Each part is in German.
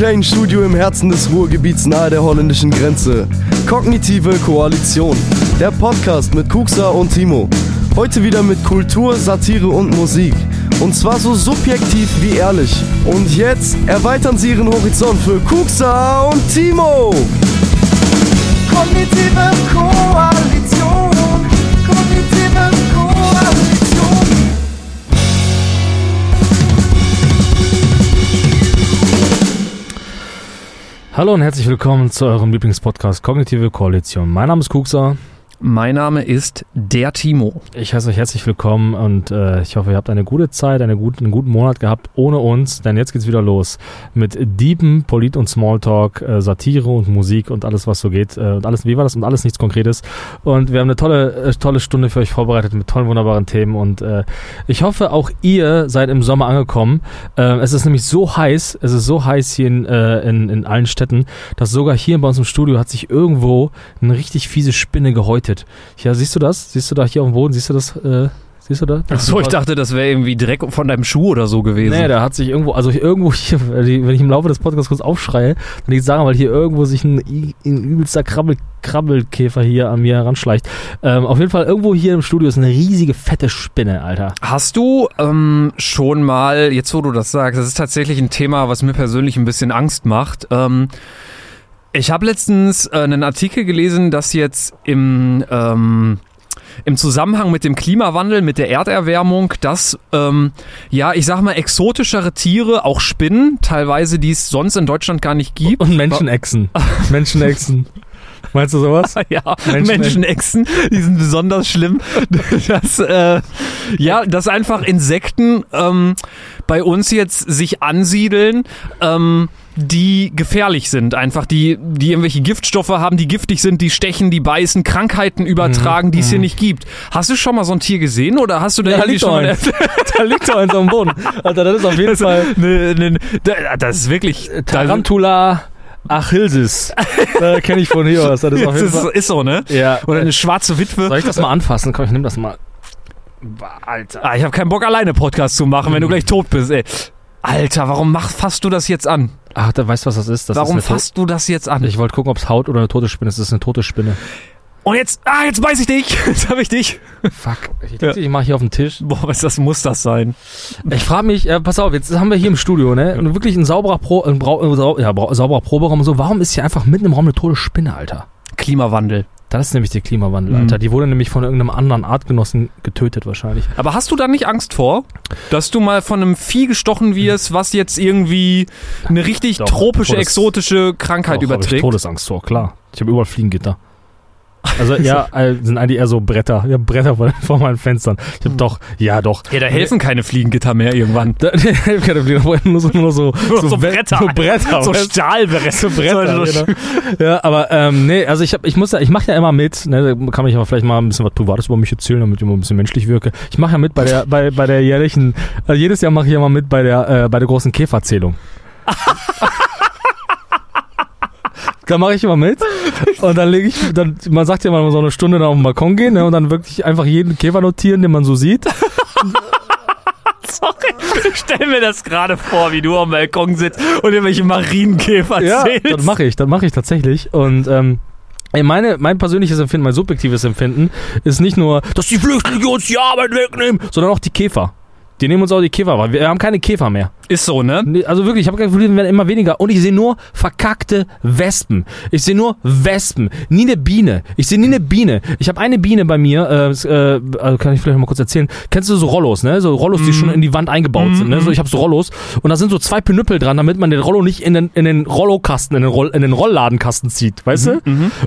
kleinen Studio im Herzen des Ruhrgebiets nahe der holländischen Grenze. Kognitive Koalition. Der Podcast mit Kuxa und Timo. Heute wieder mit Kultur, Satire und Musik. Und zwar so subjektiv wie ehrlich. Und jetzt erweitern sie ihren Horizont für Kuxa und Timo. Kognitive Koalition. Hallo und herzlich willkommen zu eurem Lieblingspodcast Kognitive Koalition. Mein Name ist Kuxa. Mein Name ist der Timo. Ich heiße euch herzlich willkommen und äh, ich hoffe, ihr habt eine gute Zeit, eine gute, einen guten Monat gehabt ohne uns, denn jetzt geht's wieder los mit Diepen, Polit und Smalltalk, äh, Satire und Musik und alles, was so geht. Äh, und alles, wie war das? Und alles nichts Konkretes. Und wir haben eine tolle, äh, tolle Stunde für euch vorbereitet mit tollen, wunderbaren Themen und äh, ich hoffe, auch ihr seid im Sommer angekommen. Äh, es ist nämlich so heiß, es ist so heiß hier in, in, in allen Städten, dass sogar hier bei uns im Studio hat sich irgendwo eine richtig fiese Spinne gehäutet. Ja, siehst du das? Siehst du da hier auf dem Boden? Siehst du das? Äh, siehst du da? Achso, ich dachte, das wäre irgendwie Dreck von deinem Schuh oder so gewesen. Nee, da hat sich irgendwo, also irgendwo hier, wenn ich im Laufe des Podcasts kurz aufschreie, dann ich sagen, weil hier irgendwo sich ein, ein übelster Krabbel, Krabbelkäfer hier an mir heranschleicht. Ähm, auf jeden Fall irgendwo hier im Studio ist eine riesige fette Spinne, Alter. Hast du ähm, schon mal, jetzt wo du das sagst, das ist tatsächlich ein Thema, was mir persönlich ein bisschen Angst macht. Ähm, ich habe letztens äh, einen Artikel gelesen, dass jetzt im, ähm, im Zusammenhang mit dem Klimawandel, mit der Erderwärmung, dass, ähm, ja, ich sag mal, exotischere Tiere, auch Spinnen, teilweise, die es sonst in Deutschland gar nicht gibt. Und Menschenechsen. Menschenechsen. Meinst du sowas? Ja, Menschen- Menschenechsen, die sind besonders schlimm. Dass, äh, ja, dass einfach Insekten ähm, bei uns jetzt sich ansiedeln, ähm, die gefährlich sind. Einfach die, die irgendwelche Giftstoffe haben, die giftig sind, die stechen, die beißen, Krankheiten übertragen, die es hier nicht gibt. Hast du schon mal so ein Tier gesehen oder hast du da Da irgendwie liegt schon mal da liegt doch eins am Boden. Alter, das ist auf jeden Fall Ne, ne, da- das ist wirklich Tarantula achilsis. Da kenne ich von hier aus. Das ist auf Das jeden ist, Fall. ist so, ne? Ja. Oder eine schwarze Witwe. Soll ich das mal anfassen? Komm, ich nehme das mal. Alter. Ah, ich habe keinen Bock, alleine Podcast zu machen, Mhm. wenn du gleich tot bist, ey. Alter, warum mach, fasst du das jetzt an? Ach, da weißt du, was das ist? Das warum ist fasst du das jetzt an? Ich wollte gucken, ob es Haut oder eine tote Spinne ist. Das ist eine tote Spinne. Und jetzt, ah, jetzt beiß ich dich. Jetzt hab ich dich. Fuck. Ich dachte, ich mache hier auf den Tisch. Boah, was das muss das sein? Ich frage mich, äh, pass auf, jetzt haben wir hier im Studio, ne? Und Wirklich ein sauberer, Pro, ein Brau, äh, ja, sauberer Proberaum und so. Warum ist hier einfach mitten im Raum eine tote Spinne, Alter? Klimawandel. Das ist nämlich der Klimawandel, Mhm. Alter. Die wurde nämlich von irgendeinem anderen Artgenossen getötet wahrscheinlich. Aber hast du da nicht Angst vor, dass du mal von einem Vieh gestochen wirst, was jetzt irgendwie eine richtig Doch, tropische, Todes- exotische Krankheit Auch hab Ich überträgt? Todesangst vor, klar. Ich habe überall Fliegengitter. Also ja, äh, sind eigentlich eher so Bretter. Hab Bretter vor, meinen Fenstern. Ich Hm. habe doch, ja doch. Ja, da helfen keine Fliegengitter mehr irgendwann. Da, keine Flieger, nur so, nur so, Nur so We- Bretter. So Bretter. So? Stahlbretter. so Bretter, So- genau. Ja, aber ähm, nee, also ich hab, ich muss ja, ich mache ja immer mit, ne, da kann ich aber vielleicht mal ein bisschen was Privates über mich erzählen, damit ich immer ein bisschen menschlich wirke. Ich mache ja mit bei der, bei, bei der jährlichen, äh, jedes Jahr mache ich ja mal mit bei der, äh, bei der großen Käferzählung. Da mache ich immer mit und dann lege ich, dann, man sagt ja mal so eine Stunde da auf den Balkon gehen ne, und dann wirklich einfach jeden Käfer notieren, den man so sieht. Sorry, ich stell mir das gerade vor, wie du am Balkon sitzt und irgendwelche Marienkäfer Ja, zählst. das mache ich, das mache ich tatsächlich. Und ähm, meine, mein persönliches Empfinden, mein subjektives Empfinden ist nicht nur, dass die Flüchtlinge uns die Arbeit wegnehmen, sondern auch die Käfer. Die nehmen uns auch die Käfer, weil wir haben keine Käfer mehr. Ist so, ne? Nee, Also wirklich, ich habe wir werden immer weniger. Und ich sehe nur verkackte Wespen. Ich sehe nur Wespen. Nie eine Biene. Ich sehe nie eine Biene. Ich habe eine Biene bei mir, äh, äh, also kann ich vielleicht mal kurz erzählen. Kennst du so Rollos, ne? So Rollos, die schon in die Wand eingebaut sind, ne? So, ich habe so Rollos. Und da sind so zwei Pinüppel dran, damit man den Rollo nicht in den, in den Rollokasten, in den, Roll, in den Rollladenkasten zieht, weißt du?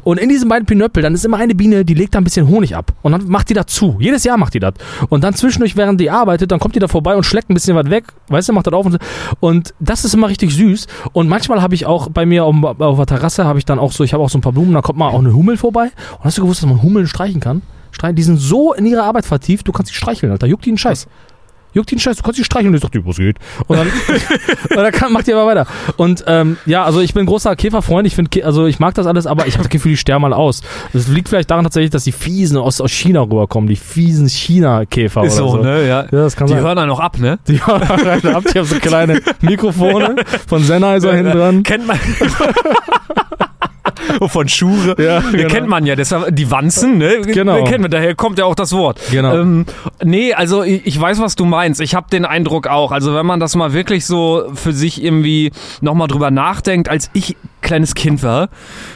Und in diesen beiden Pinöppel, dann ist immer eine Biene, die legt da ein bisschen Honig ab. Und dann macht die da zu. Jedes Jahr macht die das. Und dann zwischendurch, während die arbeitet, dann kommt die da vorbei und schlägt ein bisschen was weg. Weißt du, macht das auf. Und, und das ist immer richtig süß. Und manchmal habe ich auch bei mir auf, auf der Terrasse, habe ich dann auch so, ich habe auch so ein paar Blumen, da kommt mal auch eine Hummel vorbei. Und hast du gewusst, dass man Hummeln streichen kann? Die sind so in ihre Arbeit vertieft, du kannst sie streicheln, Alter. Juckt die einen Scheiß. Juckt ihn scheiß, du kannst die streicheln. Und ich dachte, was geht? Und dann, und dann kann, macht die aber weiter. Und ähm, ja, also ich bin großer Käferfreund. Ich finde, also ich mag das alles, aber ich habe das Gefühl, die sterben mal aus. Das liegt vielleicht daran tatsächlich, dass die fiesen aus, aus China rüberkommen. Die fiesen China-Käfer Ist oder so, so. ne? Ja. Ja, das kann Die sein. hören dann noch ab, ne? Die hören ab. Die haben so kleine Mikrofone von Sennheiser hinten dran. Kennt man. Von Schure. Ja, Ja, genau. Kennt man ja, deshalb die Wanzen, ne? Genau. Kennt man, daher kommt ja auch das Wort. Genau. Ähm, nee, also ich, ich weiß, was du meinst. Ich habe den Eindruck auch. Also wenn man das mal wirklich so für sich irgendwie nochmal drüber nachdenkt, als ich kleines Kind war,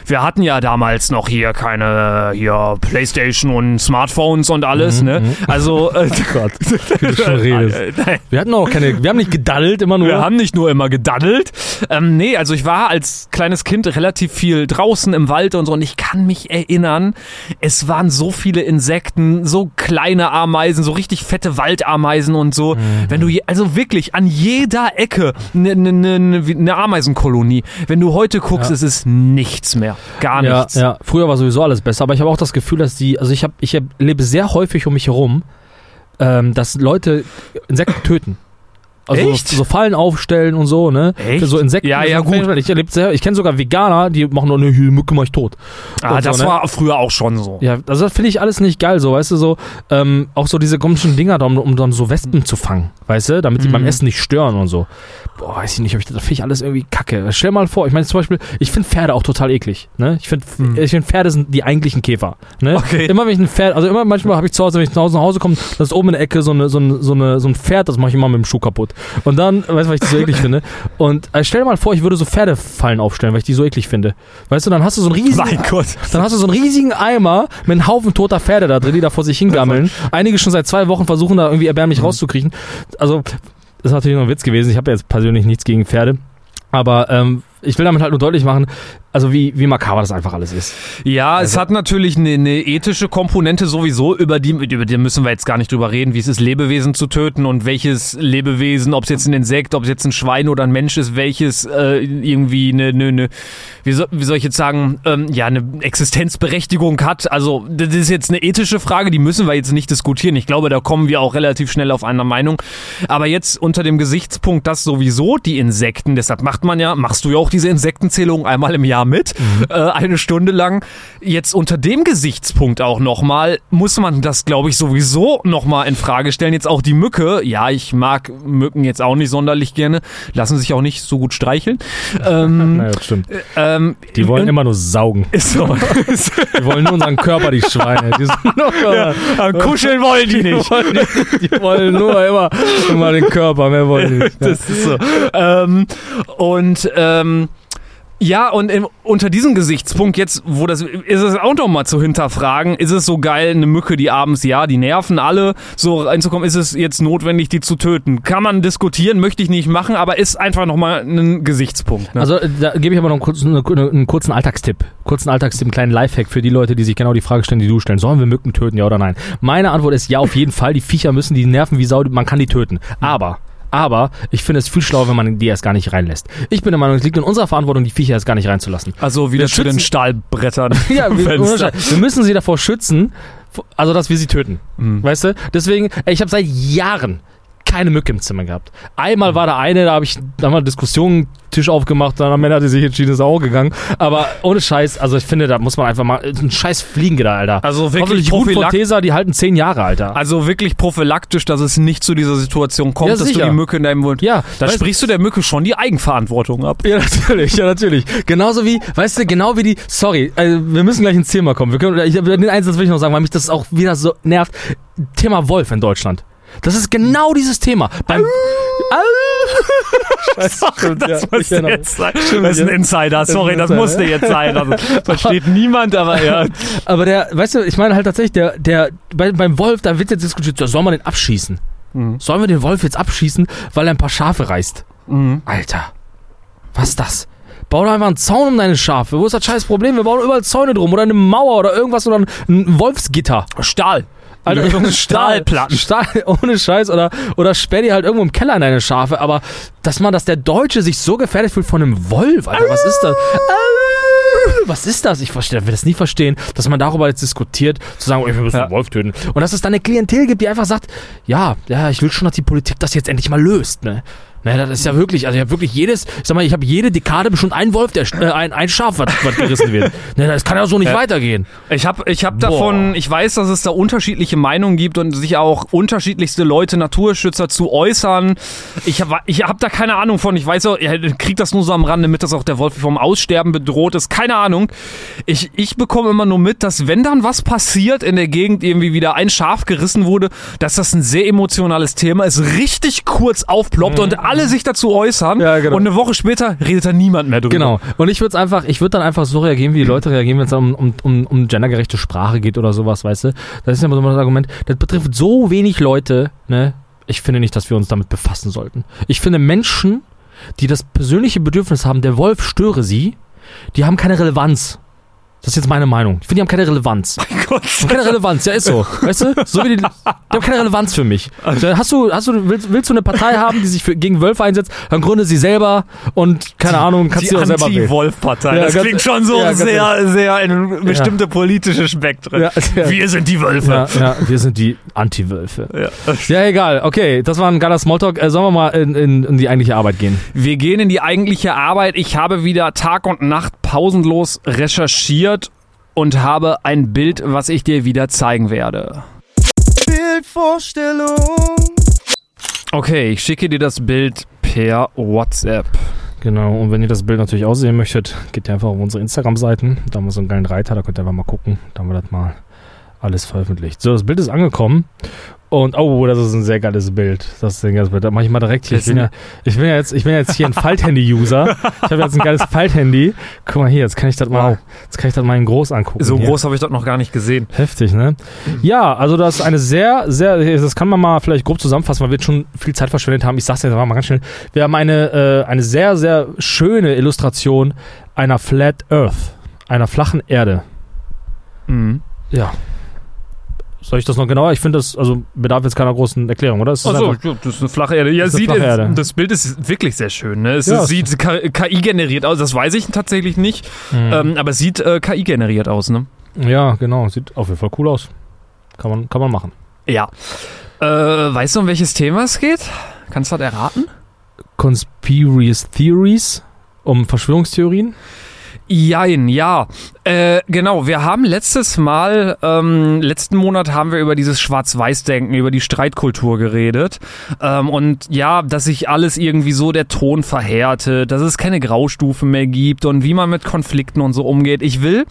wir hatten ja damals noch hier keine hier Playstation und Smartphones und alles, ne? Also äh, Gott, wie du schon redest. äh. Wir hatten auch keine, wir haben nicht gedaddelt, immer nur. Wir haben nicht nur immer gedaddelt. Ähm, nee, also ich war als kleines Kind relativ viel draußen im Wald und so und ich kann mich erinnern, es waren so viele Insekten, so kleine Ameisen, so richtig fette Waldameisen und so. Wenn du, je, also wirklich an jeder Ecke eine ne, ne, ne, ne Ameisenkolonie. Wenn du heute guckst, Ja. ist es nichts mehr. Gar ja, nichts. ja, früher war sowieso alles besser, aber ich habe auch das Gefühl, dass die, also ich habe, ich erlebe sehr häufig um mich herum, ähm, dass Leute Insekten töten. Also Echt? so Fallen aufstellen und so, ne? Echt? So Insekten. Ja, ja, so- gut. Ich erlebe sehr, ich kenne sogar Veganer, die machen nur eine Mücke mach ich tot. Ah, Und so, das ne? war früher auch schon so. Ja, also das finde ich alles nicht geil, so, weißt du, so, ähm, auch so diese komischen Dinger, da, um, um dann so Wespen zu fangen, weißt du, damit die Mhm. beim Essen nicht stören und so. Boah, weiß ich nicht, ob ich, das finde ich alles irgendwie kacke. Stell mal vor, ich meine zum Beispiel, ich finde Pferde auch total eklig, ne? Ich finde, Mhm. ich finde Pferde sind die eigentlichen Käfer, ne? Okay. Immer wenn ich ein Pferd, also immer manchmal habe ich zu Hause, wenn ich nach Hause, nach Hause komme, das ist oben in der Ecke so eine, so eine, so eine, so ein Pferd, das mache ich immer mit dem Schuh kaputt. Und dann, weißt du, weil ich das so eklig finde. Und äh, stell dir mal vor, ich würde so Pferdefallen aufstellen, weil ich die so eklig finde. Weißt du, dann hast du so einen riesigen Mein Gott. dann hast du so einen riesigen Eimer mit einem Haufen toter Pferde da drin, die da vor sich hingammeln. Einige schon seit zwei Wochen versuchen da irgendwie erbärmlich rauszukriegen. Also, das ist natürlich noch ein Witz gewesen. Ich habe ja jetzt persönlich nichts gegen Pferde. Aber ähm, ich will damit halt nur deutlich machen, also wie, wie makaber das einfach alles ist. Ja, es Also- hat natürlich eine, eine ethische Komponente sowieso, über die, über die müssen wir jetzt gar nicht drüber reden, wie es ist, Lebewesen zu töten und welches Lebewesen, ob es jetzt ein Insekt, ob es jetzt ein Schwein oder ein Mensch ist, welches äh, irgendwie eine, eine, eine wie, soll, wie soll ich jetzt sagen, ähm, ja, eine Existenzberechtigung hat. Also das ist jetzt eine ethische Frage, die müssen wir jetzt nicht diskutieren. Ich glaube, da kommen wir auch relativ schnell auf einer Meinung. Aber jetzt unter dem Gesichtspunkt, dass sowieso die Insekten, deshalb macht man ja, machst du ja auch diese Insektenzählung einmal im Jahr mit, äh, eine Stunde lang. Jetzt unter dem Gesichtspunkt auch nochmal, muss man das, glaube ich, sowieso nochmal in Frage stellen. Jetzt auch die Mücke. Ja, ich mag Mücken jetzt auch nicht sonderlich gerne, lassen sich auch nicht so gut streicheln. Ähm, Naja, das stimmt. ähm, Die wollen immer nur saugen. ist so. Die wollen nur unseren Körper, die Schweine. Die, ja, kuscheln wollen die nicht. Die wollen, die, die wollen nur immer, immer den Körper, mehr wollen die nicht. Das ist so. Ähm, und ähm, ja, und im, unter diesem Gesichtspunkt jetzt, wo das ist es auch noch mal zu hinterfragen, ist es so geil, eine Mücke, die abends, ja, die nerven alle, so reinzukommen, ist es jetzt notwendig, die zu töten? Kann man diskutieren, möchte ich nicht machen, aber ist einfach noch mal ein Gesichtspunkt. Ne? Also da gebe ich aber noch einen kurzen, eine- einen kurzen Alltagstipp. Kurzen Alltagstipp, einen kleinen Lifehack für die Leute, die sich genau die Frage stellen, die du stellen. Sollen wir Mücken töten, ja oder nein? Meine Antwort ist ja, auf jeden Fall. Die Viecher müssen, die nerven wie Sau, man kann die töten. Aber, aber, ich finde es viel schlauer, wenn man die erst gar nicht reinlässt. Ich bin der Meinung, es liegt in unserer Verantwortung, die Viecher erst gar nicht reinzulassen. also wieder wir zu den Stahlbrettern. Ja, wir, wir müssen sie davor schützen, also dass wir sie töten. Mhm. Weißt du? Deswegen, ich habe seit Jahren keine Mücke im Zimmer gehabt. Einmal war da eine, da habe ich da mal Diskussionen, Tisch aufgemacht, dann am Ende hat sie sich entschieden, ist auch gegangen. Aber ohne Scheiß, also ich finde, da muss man einfach mal, ein scheiß Fliegengitter, Alter. Also wirklich Hoffentlich gut von prophylakt- Tesa, die halten zehn Jahre, Alter. Also wirklich prophylaktisch, dass es nicht zu dieser Situation kommt, Ja, dass du die Mücke in deinem Mund. ja, Da sprichst du der Mücke schon die Eigenverantwortung ab. Ja, natürlich, ja, natürlich. Genauso wie, weißt du, genau wie die, sorry, also wir müssen gleich ins Thema kommen. Wir können, ich, den Einsatz will ich noch sagen, weil mich das auch wieder so nervt. Thema Wolf in Deutschland. Das ist genau dieses Thema. Beim, Scheiße, Das ja, musste genau. jetzt sein. Das ist ein Insider, sorry, das musste jetzt sein. Also, versteht niemand, aber ja. Aber der, weißt du, ich meine halt tatsächlich, der, der, bei, beim Wolf, da wird jetzt diskutiert, soll man den abschießen? Mhm. Sollen wir den Wolf jetzt abschießen, weil er ein paar Schafe reißt? Mhm. Alter, was ist das? Bau doch einfach einen Zaun um deine Schafe. Wo ist das scheiß Problem? Wir bauen überall Zäune drum oder eine Mauer oder irgendwas oder ein Wolfsgitter. Stahl. Lösung ist Stahlplatten. Stahl, ohne Scheiß oder, oder sperr die halt irgendwo im Keller in deine Schafe. Aber dass man, dass der Deutsche sich so gefährdet fühlt von einem Wolf, Alter, was ist das? was ist das? Ich verstehe, will das nie verstehen, dass man darüber jetzt diskutiert, zu sagen, oh, wir müssen Ja. den Wolf töten. Und dass es dann eine Klientel gibt, die einfach sagt, ja, ja, ich will schon, dass die Politik das jetzt endlich mal löst, ne? Ne, das ist ja wirklich, also ich habe wirklich jedes, ich sag mal, ich habe jede Dekade bestimmt einen Wolf, der äh, ein, ein Schaf, was, was gerissen wird. Ne, das kann ja so nicht Ja. weitergehen. Ich habe ich hab Boah. davon, ich weiß, dass es da unterschiedliche Meinungen gibt und sich auch unterschiedlichste Leute, Naturschützer zu äußern. Ich habe ich hab da keine Ahnung von. Ich weiß auch, ich krieg das nur so am Rande mit, dass auch der Wolf vom Aussterben bedroht ist. Keine Ahnung. Ich, ich bekomme immer nur mit, dass wenn dann was passiert in der Gegend, irgendwie wieder ein Schaf gerissen wurde, dass das ein sehr emotionales Thema ist, richtig kurz aufploppt und alle sich dazu äußern. Ja, genau. Und eine Woche später redet da niemand mehr drüber. Genau. Und ich würde es einfach, ich würde dann einfach so reagieren, wie die Leute reagieren, wenn es um, um, um, um gendergerechte Sprache geht oder sowas, weißt du? Das ist ja immer so das Argument, das betrifft so wenig Leute, ne? Ich finde nicht, dass wir uns damit befassen sollten. Ich finde Menschen, die das persönliche Bedürfnis haben, der Wolf störe sie, die haben keine Relevanz. Das ist jetzt meine Meinung. Ich finde, die haben keine Relevanz. Gott. Die haben keine Relevanz, ja, ist so. Weißt du? So wie die, die haben keine Relevanz für mich. Hast du, hast du, willst, willst du eine Partei haben, die sich für, gegen Wölfe einsetzt, dann gründe sie selber und, keine Ahnung, kannst die du auch selber wählen. Anti-Wolf-Partei. Ja, das ganz- klingt schon so ja, ganz sehr, sehr in bestimmte politische Spektren. Ja, ja. Wir sind die Wölfe. Ja, ja, wir sind die Anti-Wölfe. Ja. Ja, egal. Okay, das war ein geiler Smalltalk. Äh, sollen wir mal in, in, in die eigentliche Arbeit gehen? Wir gehen in die eigentliche Arbeit. Ich habe wieder Tag und Nacht pausenlos recherchiert und habe ein Bild, was ich dir wieder zeigen werde. Bildvorstellung. Okay, ich schicke dir das Bild per WhatsApp. Genau, und wenn ihr das Bild natürlich aussehen möchtet, geht ihr einfach auf unsere Instagram-Seiten. Da haben wir so einen geilen Reiter, da könnt ihr einfach mal gucken. Da haben wir das mal alles veröffentlicht. So, das Bild ist angekommen. Und, oh, das ist ein sehr geiles Bild. Das ist ein geiles Bild. Da mache ich mal direkt hier. Ich bin, ja, ich, bin ja jetzt, ich bin ja jetzt hier ein Falthandy-User. Ich habe jetzt ein geiles Falthandy. Guck mal hier, jetzt kann ich das mal, jetzt kann ich das mal in groß angucken. So hier. groß habe ich das noch gar nicht gesehen. Heftig, ne? Ja, also das ist eine sehr, sehr, das kann man mal vielleicht grob zusammenfassen, weil wir jetzt schon viel Zeit verschwendet haben. Ich sag's jetzt mal ganz schnell. Wir haben eine, äh, eine sehr, sehr schöne Illustration einer Flat Earth, einer flachen Erde. Mhm. Ja. Soll ich das noch genauer? Ich finde das, also bedarf jetzt keiner großen Erklärung, oder? Achso, das ist eine flache Erde. Ja, Das sieht, flache Erde. das Bild ist wirklich sehr schön. Ne? Es Ja, ist, sieht KI generiert aus. Das weiß ich tatsächlich nicht. Mhm. Ähm, aber es sieht äh, KI generiert aus. Ne? ja, genau. Sieht auf jeden Fall cool aus. Kann man, kann man machen. Ja. Äh, weißt du, um welches Thema es geht? Kannst du das erraten? Conspiracy Theories um Verschwörungstheorien. Jein, ja. Äh, genau, wir haben letztes Mal, ähm, letzten Monat haben wir über dieses Schwarz-Weiß-Denken, über die Streitkultur geredet. Ähm, und ja, dass sich alles irgendwie so der Ton verhärtet, dass es keine Graustufen mehr gibt und wie man mit Konflikten und so umgeht. Ich will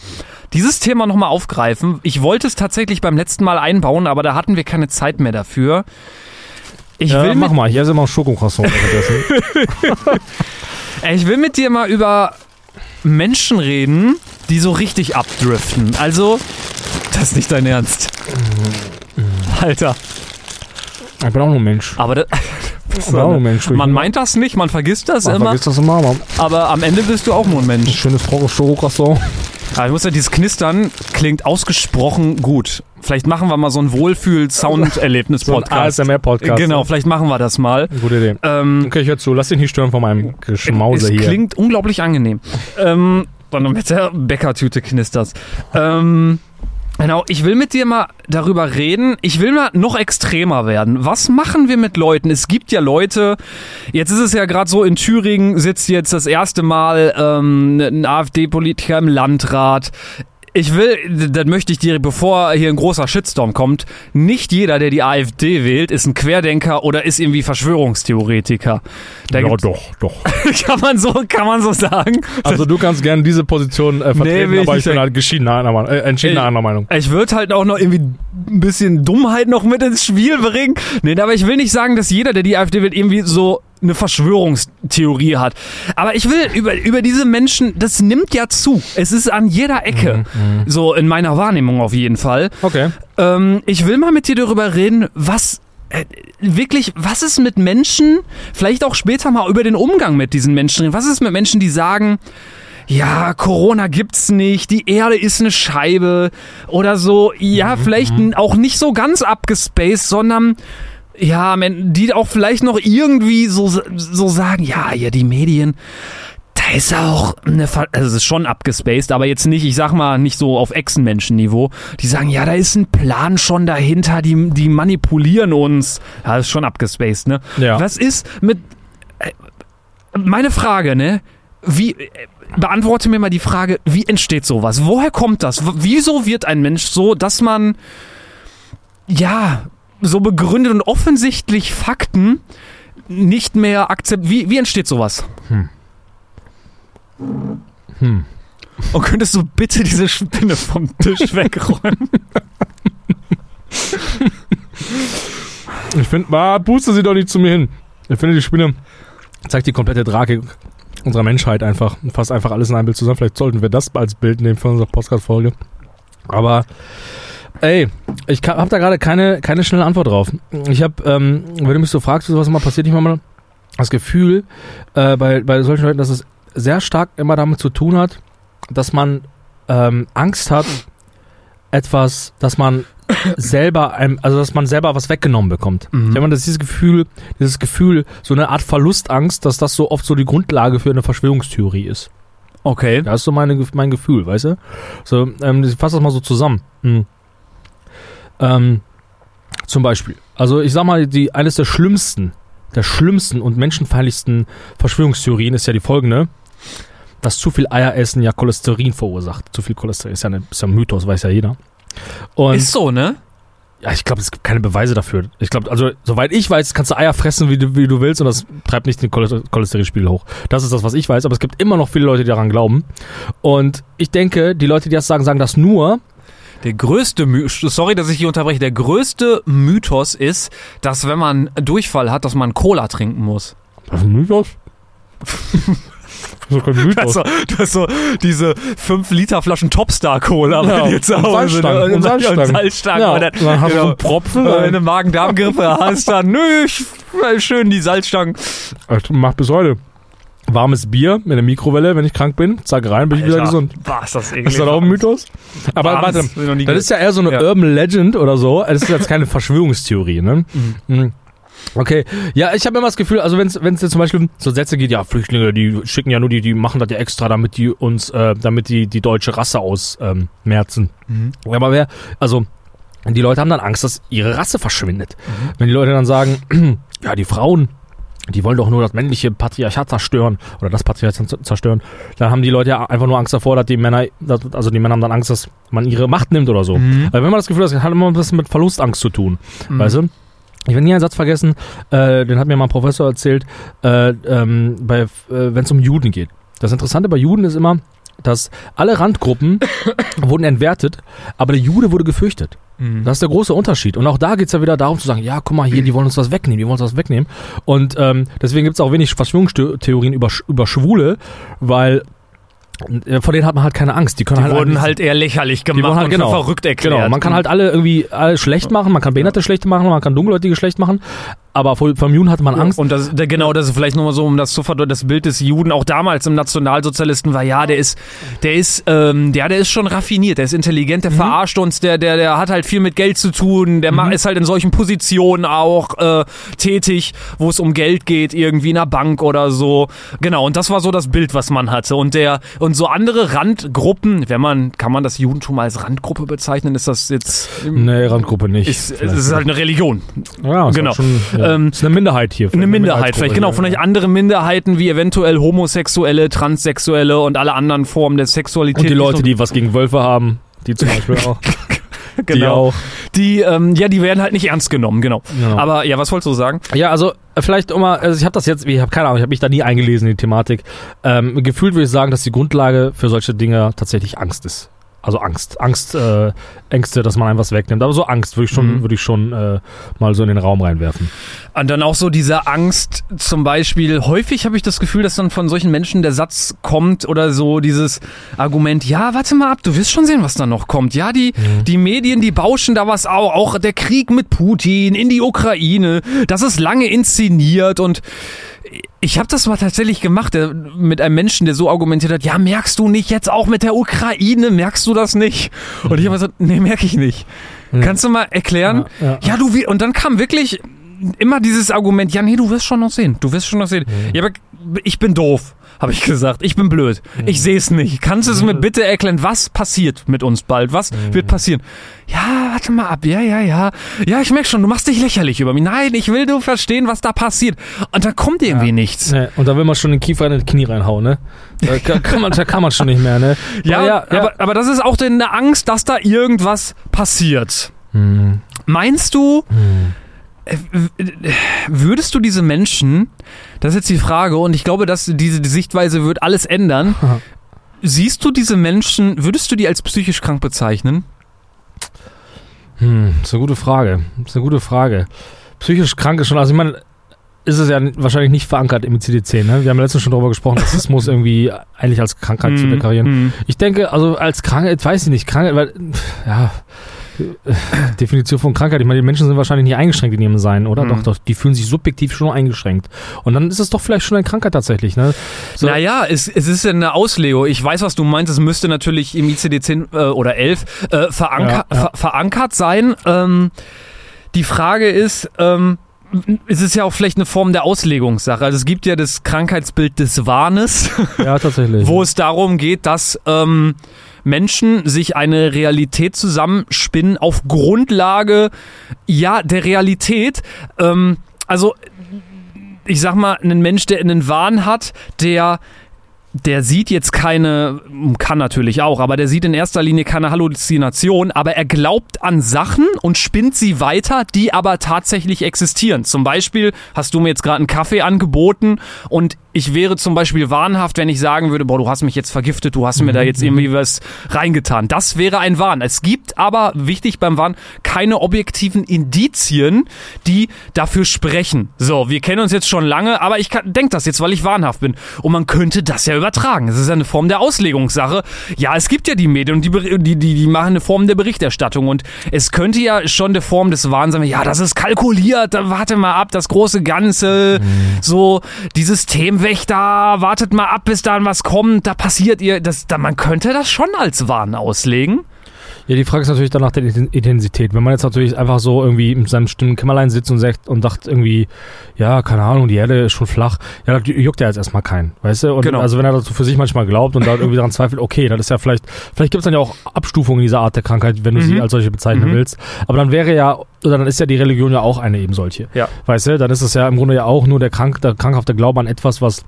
dieses Thema nochmal aufgreifen. Ich wollte es tatsächlich beim letzten Mal einbauen, aber da hatten wir keine Zeit mehr dafür. Ich ja, will mach mal, ich esse immer ein Schokocroissant währenddessen. Äh, Ich will mit dir mal über Menschen reden, die so richtig abdriften. Also, das ist nicht dein Ernst. Alter, ich bin auch nur ein Mensch. aber das, Ich bin auch nur ein Mensch. man meint das nicht, man vergisst das Man immer, vergisst das immer, aber aber am Ende bist du auch nur ein Mensch. schönes Schokocroissant. Aber ich muss ja, dieses Knistern klingt ausgesprochen gut. Vielleicht machen wir mal so ein So Wohlfühl-Sounderlebnis-Podcast. ASMR-Podcast. Genau, vielleicht machen wir das mal. Gute Idee. Ähm, Okay, ich höre zu. Lass dich nicht stören von meinem Geschmause es hier. klingt unglaublich angenehm. Ähm, du mit der Bäckertüte knisterst. Ähm, genau, ich will mit dir mal darüber reden. Ich will mal noch extremer werden. Was machen wir mit Leuten? Es gibt ja Leute, jetzt ist es ja gerade so, in Thüringen sitzt jetzt das erste Mal ähm, ein AfD-Politiker im Landrat. Ich will, dann möchte ich dir, bevor hier ein großer Shitstorm kommt, nicht jeder, der die AfD wählt, ist ein Querdenker oder ist irgendwie Verschwörungstheoretiker. Da ja, doch, doch. kann man so, kann man so sagen. Also du kannst gerne diese Position äh, vertreten, ich aber nicht ich bin halt geschiedener äh, entschiedener anderer Meinung. Ich würde halt auch noch irgendwie ein bisschen Dummheit noch mit ins Spiel bringen. Nee, aber ich will nicht sagen, dass jeder, der die AfD will, irgendwie so eine Verschwörungstheorie hat. Aber ich will über, über diese Menschen, das nimmt ja zu. Es ist an jeder Ecke. So in meiner Wahrnehmung auf jeden Fall. Okay. Ähm, ich will mal mit dir darüber reden, was äh, wirklich, was ist mit Menschen, vielleicht auch später mal über den Umgang mit diesen Menschen reden. Was ist mit Menschen, die sagen, ja, Corona gibt's nicht, die Erde ist eine Scheibe oder so, ja, vielleicht n- auch nicht so ganz abgespaced, sondern ja, men- die auch vielleicht noch irgendwie so, so sagen, ja, ja, die Medien, da da ist auch eine, Ver also es ist schon abgespaced, aber jetzt nicht, ich sag mal, nicht so auf Echsenmenschen-Niveau. Die sagen, ja, da ist ein Plan schon dahinter, die, die manipulieren uns. Ja, das ist schon abgespaced, ne? Ja. Was ist mit, äh, meine Frage, ne? Wie, äh, beantworte mir mal die Frage, wie entsteht sowas? Woher kommt das? W- Wieso wird ein Mensch so, dass man, ja, so begründet und offensichtlich Fakten nicht mehr akzeptiert? Wie, wie entsteht sowas? Hm. Und könntest du bitte diese Spinne vom Tisch wegräumen? Ich finde, ah, puste sie doch nicht zu mir hin. Ich finde, die Spinne zeigt die komplette Tragik unserer Menschheit einfach. Fasst einfach alles in ein Bild zusammen. Vielleicht sollten wir das als Bild nehmen für unsere Podcast-Folge. Aber, ey, ich habe da gerade keine, keine schnelle Antwort drauf. Ich habe, ähm, wenn du mich so fragst, sowas immer passiert, ich mal das Gefühl äh, bei, bei solchen Leuten, dass es sehr stark immer damit zu tun hat, dass man ähm, Angst hat, etwas, dass man selber, einem, also dass man selber was weggenommen bekommt. Mhm. Wenn man das dieses Gefühl, dieses Gefühl, so eine Art Verlustangst, dass das so oft so die Grundlage für eine Verschwörungstheorie ist. Okay. Das ist so meine, mein Gefühl, weißt du? So, ähm, ich fasse das mal so zusammen. Hm. Ähm, zum Beispiel, also ich sag mal, die, eines der schlimmsten, der schlimmsten und menschenfeindlichsten Verschwörungstheorien ist ja die folgende, dass zu viel Eieressen ja Cholesterin verursacht. Zu viel Cholesterin ist ja, eine, ist ja ein Mythos, weiß ja jeder. Und Ist so, ne? ja, ich glaube, es gibt keine Beweise dafür. Ich glaube, also soweit ich weiß, kannst du Eier fressen, wie du, wie du willst und das treibt nicht den Cholester- Cholesterinspiegel hoch. Das ist das, was ich weiß, aber es gibt immer noch viele Leute, die daran glauben. Und ich denke, die Leute, die das sagen, sagen das nur, Der größte Mythos, sorry, dass ich hier unterbreche, der größte Mythos ist, dass wenn man Durchfall hat, dass man Cola trinken muss. das ist ein Mythos. das ist doch kein Mythos. Also, du hast so diese 5 Liter Flaschen Topstar Cola Ja, bei dir zu Hause. Salzstangen, und Und Salzstangen. Salzstangen. ja, Und dann, dann hast du so genau. einen Propfen. wenn du eine Magen-Darm-Grippe hast, dann nö, ich, schön die Salzstangen. ich mach bis heute. Warmes Bier mit einer Mikrowelle, wenn ich krank bin, zack rein, bin ich wieder gesund. Ist das eklig. Ist das auch ein Mythos? Aber Warmes, warte, Das ist ja eher so eine Ja. Urban Legend oder so. Es ist jetzt keine Verschwörungstheorie, ne? Mhm. Okay, ja, ich habe immer das Gefühl, also wenn es jetzt zum Beispiel so Sätze geht, ja, Flüchtlinge, die schicken ja nur die, die machen das ja extra, damit die uns, äh, damit die die deutsche Rasse ausmerzen. Ähm. Mhm. Aber wer, also die Leute haben dann Angst, dass ihre Rasse verschwindet. Mhm. Wenn die Leute dann sagen, ja, die Frauen, die wollen doch nur das männliche Patriarchat zerstören oder das Patriarchat zerstören, dann haben die Leute ja einfach nur Angst davor, dass die Männer, also die Männer haben dann Angst, dass man ihre Macht nimmt oder so. Mhm. Weil wenn man das Gefühl hat, das hat immer was mit Verlustangst zu tun, Mhm. weißt du? Ich will nie einen Satz vergessen, äh, den hat mir mal ein Professor erzählt, äh, ähm, äh, wenn es um Juden geht. Das Interessante bei Juden ist immer, dass alle Randgruppen wurden entwertet, aber der Jude wurde gefürchtet. Mhm. Das ist der große Unterschied. Und auch da geht's ja wieder darum zu sagen, ja, guck mal hier, die wollen uns was wegnehmen, die wollen uns was wegnehmen. Und ähm, deswegen gibt's auch wenig Verschwörungstheorien über, über Schwule, weil äh, vor denen hat man halt keine Angst. Die können Die halt wurden halt eher lächerlich gemacht wurden halt- und genau. verrückt erklärt. Genau, man kann halt alle irgendwie alle schlecht machen, man kann Behinderte schlecht machen, man kann Dunkelhäutige schlecht machen, aber vor, vom Juden hatte man Angst. Und das, genau, das ist vielleicht nochmal so, um das zu verdeutlichen, das Bild des Juden auch damals im Nationalsozialisten war, ja, der ist, der ist, ähm, ja, der ist schon raffiniert, der ist intelligent, Mhm. der verarscht uns, der, der, der hat halt viel mit Geld zu tun, der ma- ist halt in solchen Positionen auch äh, tätig, wo es um Geld geht, irgendwie in einer Bank oder so. Genau, und das war so das Bild, was man hatte. Und der, und so andere Randgruppen, wenn man, kann man das Judentum als Randgruppe bezeichnen, ist das jetzt, Nee, Randgruppe nicht. ist, es ist halt eine Religion. ja, genau. Schon, ja. Ähm, ist eine Minderheit hier. Eine Minderheit, vielleicht genau, vielleicht andere Minderheiten wie eventuell Homosexuelle, Transsexuelle und alle anderen Formen der Sexualität. Und die Leute, die was gegen Wölfe haben, die zum Beispiel auch. Die genau, auch. die, ähm, ja, die werden halt nicht ernst genommen, genau. Genau. Aber ja, was wolltest du sagen? Ja, also äh, vielleicht um mal, also ich habe das jetzt, ich habe keine Ahnung, ich habe mich da nie eingelesen in die Thematik. Ähm, gefühlt würde ich sagen, dass die Grundlage für solche Dinge tatsächlich Angst ist. Also Angst, Angst, äh, Ängste, dass man einem was wegnimmt. Aber so Angst würde ich schon, Mhm. würde ich schon äh, mal so in den Raum reinwerfen. Und dann auch so diese Angst, zum Beispiel, häufig habe ich das Gefühl, dass dann von solchen Menschen der Satz kommt oder so dieses Argument, ja, warte mal ab, du wirst schon sehen, was da noch kommt. Ja, die, die Medien, die bauschen da was auch, auch der Krieg mit Putin in die Ukraine, das ist lange inszeniert und ich habe das mal tatsächlich gemacht der, mit einem Menschen, der so argumentiert hat, ja, merkst du nicht jetzt auch mit der Ukraine, merkst du das nicht? Und ich habe gesagt, nee, merke ich nicht. Kannst du mal erklären? Ja, ja. Ja, du, wie- und dann kam wirklich immer dieses Argument, ja, nee, du wirst schon noch sehen. Du wirst schon noch sehen. Ja, aber ich bin doof. Habe ich gesagt. Ich bin blöd. Mhm. Ich sehe es nicht. Kannst du es mir bitte erklären, was passiert mit uns bald? Was Mhm. wird passieren? Ja, warte mal ab. Ja, ja, ja. Ja, ich merke schon, du machst dich lächerlich über mich. Nein, ich will nur verstehen, was da passiert. Und da kommt irgendwie nichts. Nee, und da will man schon den Kiefer in das Knie reinhauen, ne? Da kann, man, da kann man schon nicht mehr, ne? Ja, ja, ja. Aber, aber das ist auch eine Angst, dass da irgendwas passiert. Hm. Meinst du, äh, würdest du diese Menschen, das ist jetzt die Frage, und ich glaube, dass diese die Sichtweise wird alles ändern. Siehst du diese Menschen, würdest du die als psychisch krank bezeichnen? Hm, ist eine gute Frage. Ist eine gute Frage. Psychisch krank ist schon, also ich meine, ist es ja wahrscheinlich nicht verankert im ICD-10, ne? Wir haben letztens schon darüber gesprochen, Rassismus irgendwie eigentlich als Krankheit zu deklarieren. Mhm. Ich denke, also als Krankheit, weiß ich nicht, Krankheit, weil, ja, Definition von Krankheit, ich meine, die Menschen sind wahrscheinlich nicht eingeschränkt in ihrem Sein, oder? Mhm. Doch, doch, die fühlen sich subjektiv schon eingeschränkt. Und dann ist es doch vielleicht schon eine Krankheit tatsächlich, ne? So, Naja, es, es ist ja eine Auslegung. Ich weiß, was du meinst. Es müsste natürlich im ICD-10 äh, oder 11 äh, veranker Ja, ja. Ver verankert sein. Ähm, die Frage ist, ähm, es ist ja auch vielleicht eine Form der Auslegungssache. Also es gibt ja das Krankheitsbild des Wahnes, ja, tatsächlich. wo es darum geht, dass ähm, Menschen sich eine Realität zusammenspinnen auf Grundlage ja der Realität. Ähm, also ich sag mal, ein Mensch, der einen Wahn hat, der der sieht jetzt keine, kann natürlich auch, aber der sieht in erster Linie keine Halluzination, aber er glaubt an Sachen und spinnt sie weiter, die aber tatsächlich existieren. Zum Beispiel hast du mir jetzt gerade einen Kaffee angeboten und ich wäre zum Beispiel wahnhaft, wenn ich sagen würde, boah, du hast mich jetzt vergiftet, du hast mir da jetzt irgendwie was reingetan. Das wäre ein Wahn. Es gibt aber, wichtig beim Wahn, keine objektiven Indizien, die dafür sprechen. So, wir kennen uns jetzt schon lange, aber ich denke das jetzt, weil ich wahnhaft bin. Und man könnte das ja übertragen. Es ist ja eine Form der Auslegungssache. Ja, es gibt ja die Medien und die, die, die, die machen eine Form der Berichterstattung. Und es könnte ja schon eine Form des Wahns sein, ja, das ist kalkuliert, warte mal ab, das große Ganze, so die Systemwächter, wartet mal ab, bis da was kommt, da passiert ihr, das, da, man könnte das schon als Wahn auslegen. Ja, die Frage ist natürlich dann nach der Inten- Intensität. Wenn man jetzt natürlich einfach so irgendwie in seinem stillen Kämmerlein sitzt und sagt und dacht irgendwie, ja, keine Ahnung, die Erde ist schon flach, ja, das juckt ja jetzt erstmal keinen, weißt du? Und Genau. also wenn er dazu für sich manchmal glaubt und da irgendwie daran zweifelt, okay, das ist ja vielleicht, vielleicht gibt es dann ja auch Abstufungen dieser Art der Krankheit, wenn du sie Mhm. als solche bezeichnen Mhm. willst. Aber dann wäre ja, oder dann ist ja die Religion ja auch eine eben solche. Ja. Weißt du, dann ist es ja im Grunde ja auch nur der, krank, der krankhafte Glaube an etwas, was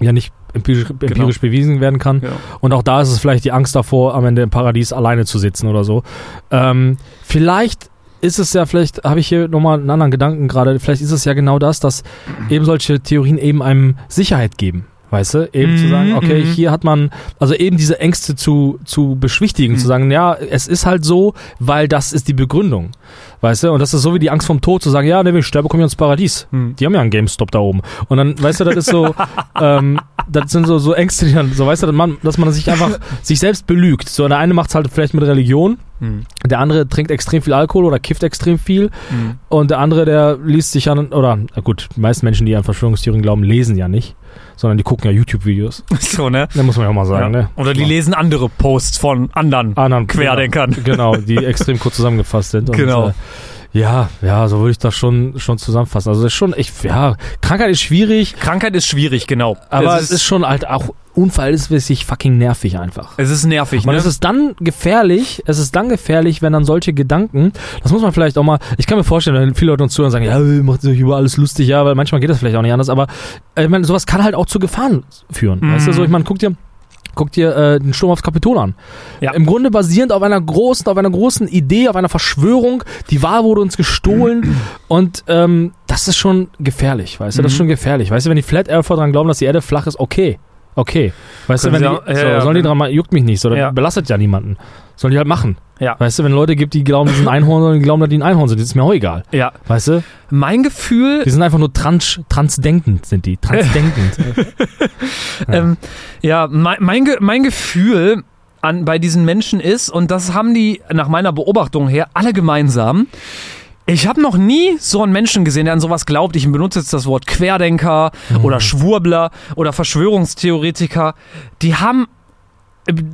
ja nicht empirisch, empirisch bewiesen werden kann. Genau. Und auch da ist es vielleicht die Angst davor, am Ende im Paradies alleine zu sitzen oder so. Ähm, vielleicht ist es ja, vielleicht habe ich hier nochmal einen anderen Gedanken gerade, vielleicht ist es ja genau das, dass eben solche Theorien eben einem Sicherheit geben. Weißt du, eben zu Mhm, sagen, okay, mhm. hier hat man, also eben diese Ängste zu, zu beschwichtigen, Mhm. zu sagen, ja, es ist halt so, weil das ist die Begründung. Weißt du, und das ist so wie die Angst vom Tod, zu sagen, ja, ne, wenn ich sterbe, komme ich ins Paradies. Hm. Die haben ja einen GameStop da oben. Und dann, weißt du, das ist so, ähm, das sind so, so Ängste, die dann, so weißt du, dass man, dass man sich einfach sich selbst belügt. So, der eine macht es halt vielleicht mit Religion, Hm. der andere trinkt extrem viel Alkohol oder kifft extrem viel Hm. und der andere, der liest sich an, oder, na gut, die meisten Menschen, die an Verschwörungstheorien glauben, lesen ja nicht, sondern die gucken ja YouTube-Videos. So, ne? Da muss man ja auch mal sagen, Ja. ne? Oder die lesen andere Posts von anderen. anderen Querdenkern. Genau, die extrem kurz zusammengefasst sind. Und, Genau. Äh, ja, ja, so würde ich das schon, schon zusammenfassen. Also es ist schon, ich, ja, Krankheit ist schwierig, Krankheit ist schwierig, genau. aber es es ist schon halt auch unverhältnismäßig fucking nervig einfach. es ist nervig, Und ne? es ist dann gefährlich, es ist dann gefährlich, wenn dann solche Gedanken, das muss man vielleicht auch mal, ich kann mir vorstellen, wenn viele Leute uns zuhören und sagen, ja, macht euch über alles lustig, ja, weil manchmal geht das vielleicht auch nicht anders, aber äh, ich meine, sowas kann halt auch zu Gefahren führen. Mhm. Weißt du, so, ich meine, guck dir, guck dir äh, den Sturm aufs Kapitol an. Ja. Im Grunde basierend auf einer großen, auf einer großen Idee, auf einer Verschwörung, die Wahl wurde uns gestohlen und ähm, das ist schon gefährlich, weißt du, das ist Mhm. schon gefährlich. Weißt du, wenn die Flat Earther dran glauben, dass die Erde flach ist, okay. Okay. Weißt du, Können wenn sie die, auch- ja, so, ja, sollen die wenn- dran mal, juckt mich nicht, so, Ja. belastet ja niemanden. Sollen die halt machen. Ja. Weißt du, wenn Leute gibt, die glauben, die sind Einhorn und die glauben, dass die ein Einhorn sind, das ist mir auch egal. ja. Weißt du? Mein Gefühl, Die sind einfach nur trans, transdenkend, sind die. Transdenkend. Ja. ähm, ja, mein, mein, mein Gefühl an, bei diesen Menschen ist, und das haben die nach meiner Beobachtung her alle gemeinsam, ich habe noch nie so einen Menschen gesehen, der an sowas glaubt. Ich benutze jetzt das Wort Querdenker oder Schwurbler oder Verschwörungstheoretiker. Die haben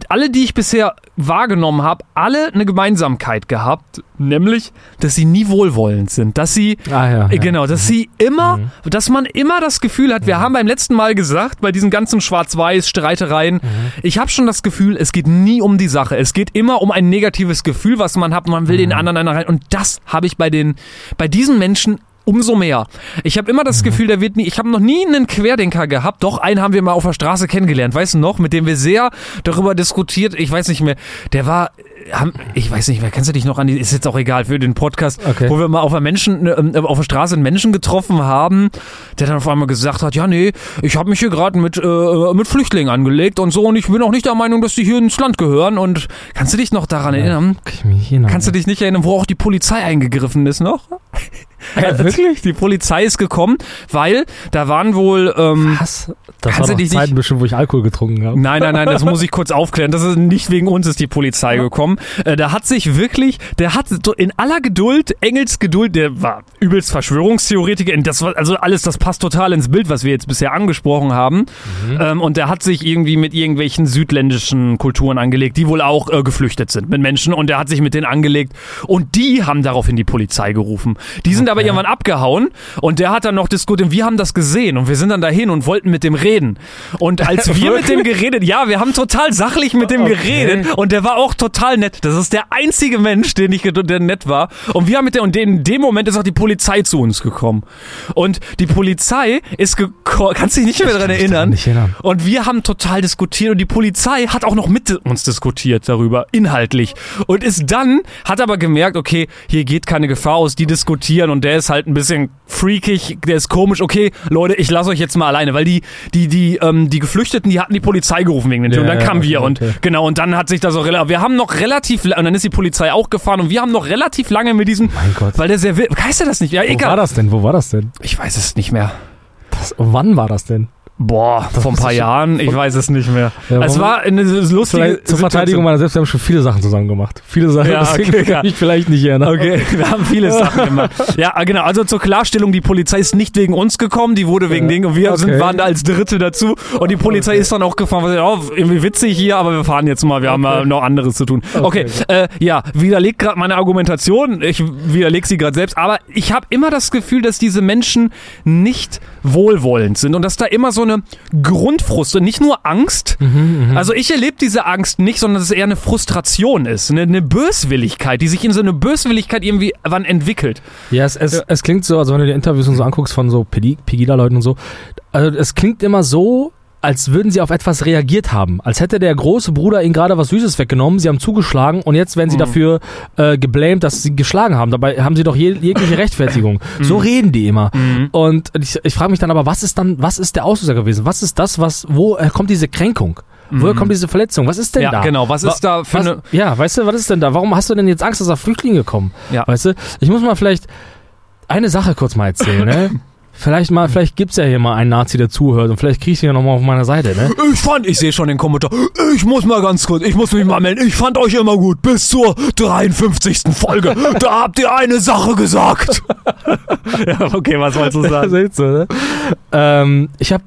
alle, die ich bisher wahrgenommen habe, alle eine Gemeinsamkeit gehabt, nämlich, dass sie nie wohlwollend sind, dass sie Ah, ja, ja. Genau, dass sie immer, dass man immer das Gefühl hat, wir haben beim letzten Mal gesagt, bei diesen ganzen Schwarz-Weiß-Streitereien, ich habe schon das Gefühl, es geht nie um die Sache. Es geht immer um ein negatives Gefühl, was man hat. Man will den anderen einer rein. Und das habe ich bei den, bei diesen Menschen umso mehr. Ich habe immer das Gefühl, der wird nie, ich habe noch nie einen Querdenker gehabt, doch einen haben wir mal auf der Straße kennengelernt, weißt du noch, mit dem wir sehr darüber diskutiert, ich weiß nicht mehr, der war, haben, ich weiß nicht mehr, kennst du dich noch an die, ist jetzt auch egal für den Podcast, Okay. wo wir mal auf der Menschen, äh, auf der Straße einen Menschen getroffen haben, der dann auf einmal gesagt hat, ja nee, ich habe mich hier gerade mit, äh, mit Flüchtlingen angelegt und so und ich bin auch nicht der Meinung, dass die hier ins Land gehören und kannst du dich noch daran nicht erinnern. Kannst du dich nicht erinnern, wo auch die Polizei eingegriffen ist noch? Ja, wirklich? Die Polizei ist gekommen, weil da waren wohl. Ähm, Was? Das Kannst war doch Zeiten bestimmt, wo ich Alkohol getrunken habe. Nein, nein, nein, das muss ich kurz aufklären. Das ist nicht wegen uns ist die Polizei gekommen. Äh, da hat sich wirklich, der hat in aller Geduld, Engels Geduld, der war übelst Verschwörungstheoretiker. Das war, also alles, das passt total ins Bild, was wir jetzt bisher angesprochen haben. Ähm, und der hat sich irgendwie mit irgendwelchen südländischen Kulturen angelegt, die wohl auch äh, geflüchtet sind mit Menschen. Und der hat sich mit denen angelegt. Und die haben daraufhin die Polizei gerufen. Die sind aber irgendwann abgehauen. Und der hat dann noch diskutiert. Wir haben das gesehen. Und wir sind dann dahin und wollten mit dem reden. Und als wir mit dem geredet, ja, wir haben total sachlich mit dem Okay. geredet. Und der war auch total nett. Das ist der einzige Mensch, den ich, der nett war. Und wir haben mit der, und in dem Moment ist auch die Polizei zu uns gekommen. Und die Polizei ist gekommen, kannst du dich nicht mehr daran erinnern? nicht erinnern. Und wir haben total diskutiert und die Polizei hat auch noch mit uns diskutiert darüber, inhaltlich. Und ist dann, hat aber gemerkt, okay, hier geht keine Gefahr aus, die diskutieren und der ist halt ein bisschen freakig, der ist komisch, okay, Leute, ich lasse euch jetzt mal alleine, weil die, die, die, ähm, die Geflüchteten, die hatten die Polizei gerufen wegen den Ja, und dann kamen wir okay, und okay. genau, und dann hat sich das auch wir haben noch relativ, und dann ist die Polizei auch gefahren und wir haben noch relativ lange mit diesem, Mein Gott. weil der sehr, heißt er das nicht? Ja, Wo war egal. das denn? Wo war das denn? Ich weiß es nicht mehr. Das, wann war das denn? Boah, vor ein paar Jahren, ich weiß es nicht mehr. Ja, es war eine lustige zur Verteidigung meiner selbst, wir haben schon viele Sachen zusammen gemacht. Viele Sachen, Ja, okay, ja. ich vielleicht nicht erinnern. Okay, wir haben viele Sachen gemacht. Ja, genau. Also zur Klarstellung, die Polizei ist nicht wegen uns gekommen, die wurde wegen Ja, und wir sind, okay. waren da als Dritte dazu und die Polizei ist dann auch gefahren, sie, oh, irgendwie witzig hier, aber wir fahren jetzt mal, wir haben Okay. äh, noch anderes zu tun. Okay, Okay. äh, ja, widerlegt gerade meine Argumentation, ich widerlege sie gerade selbst, aber ich habe immer das Gefühl, dass diese Menschen nicht wohlwollend sind und dass da immer so eine Grundfrust und nicht nur Angst, Mhm, also ich erlebe diese Angst nicht, sondern dass es eher eine Frustration ist, eine, eine Böswilligkeit, die sich in so eine Böswilligkeit irgendwie wann entwickelt. Ja, es, es, es klingt so, also wenn du die Interviews und so anguckst von so Pegi- Pegida-Leuten und so, also es klingt immer so, als würden sie auf etwas reagiert haben. Als hätte der große Bruder ihnen gerade was Süßes weggenommen, sie haben zugeschlagen und jetzt werden sie Mhm. dafür äh, geblamed, dass sie geschlagen haben. Dabei haben sie doch je, jegliche Rechtfertigung. So reden die immer. Mhm. Und ich, ich frage mich dann aber, was ist dann, was ist der Auslöser gewesen? Was ist das, was, woher kommt diese Kränkung? Woher kommt diese Verletzung? Was ist denn Ja, da? genau. Was Wa- ist da für was, eine. Ja, weißt du, was ist denn da? Warum hast du denn jetzt Angst, dass da Flüchtlinge kommen? Ja. Weißt du, ich muss mal vielleicht eine Sache kurz mal erzählen, ne? Vielleicht mal, vielleicht gibt's ja hier mal einen Nazi, der zuhört und vielleicht krieg ich ihn ja nochmal auf meiner Seite, ne? Ich fand, ich sehe schon den Kommentar. Ich muss mal ganz kurz, ich muss mich mal melden. Ich fand euch immer gut bis zur 53. Folge. Da habt ihr eine Sache gesagt. ja, okay, was wolltest du sagen? Seht so, ne? Ähm, ich habe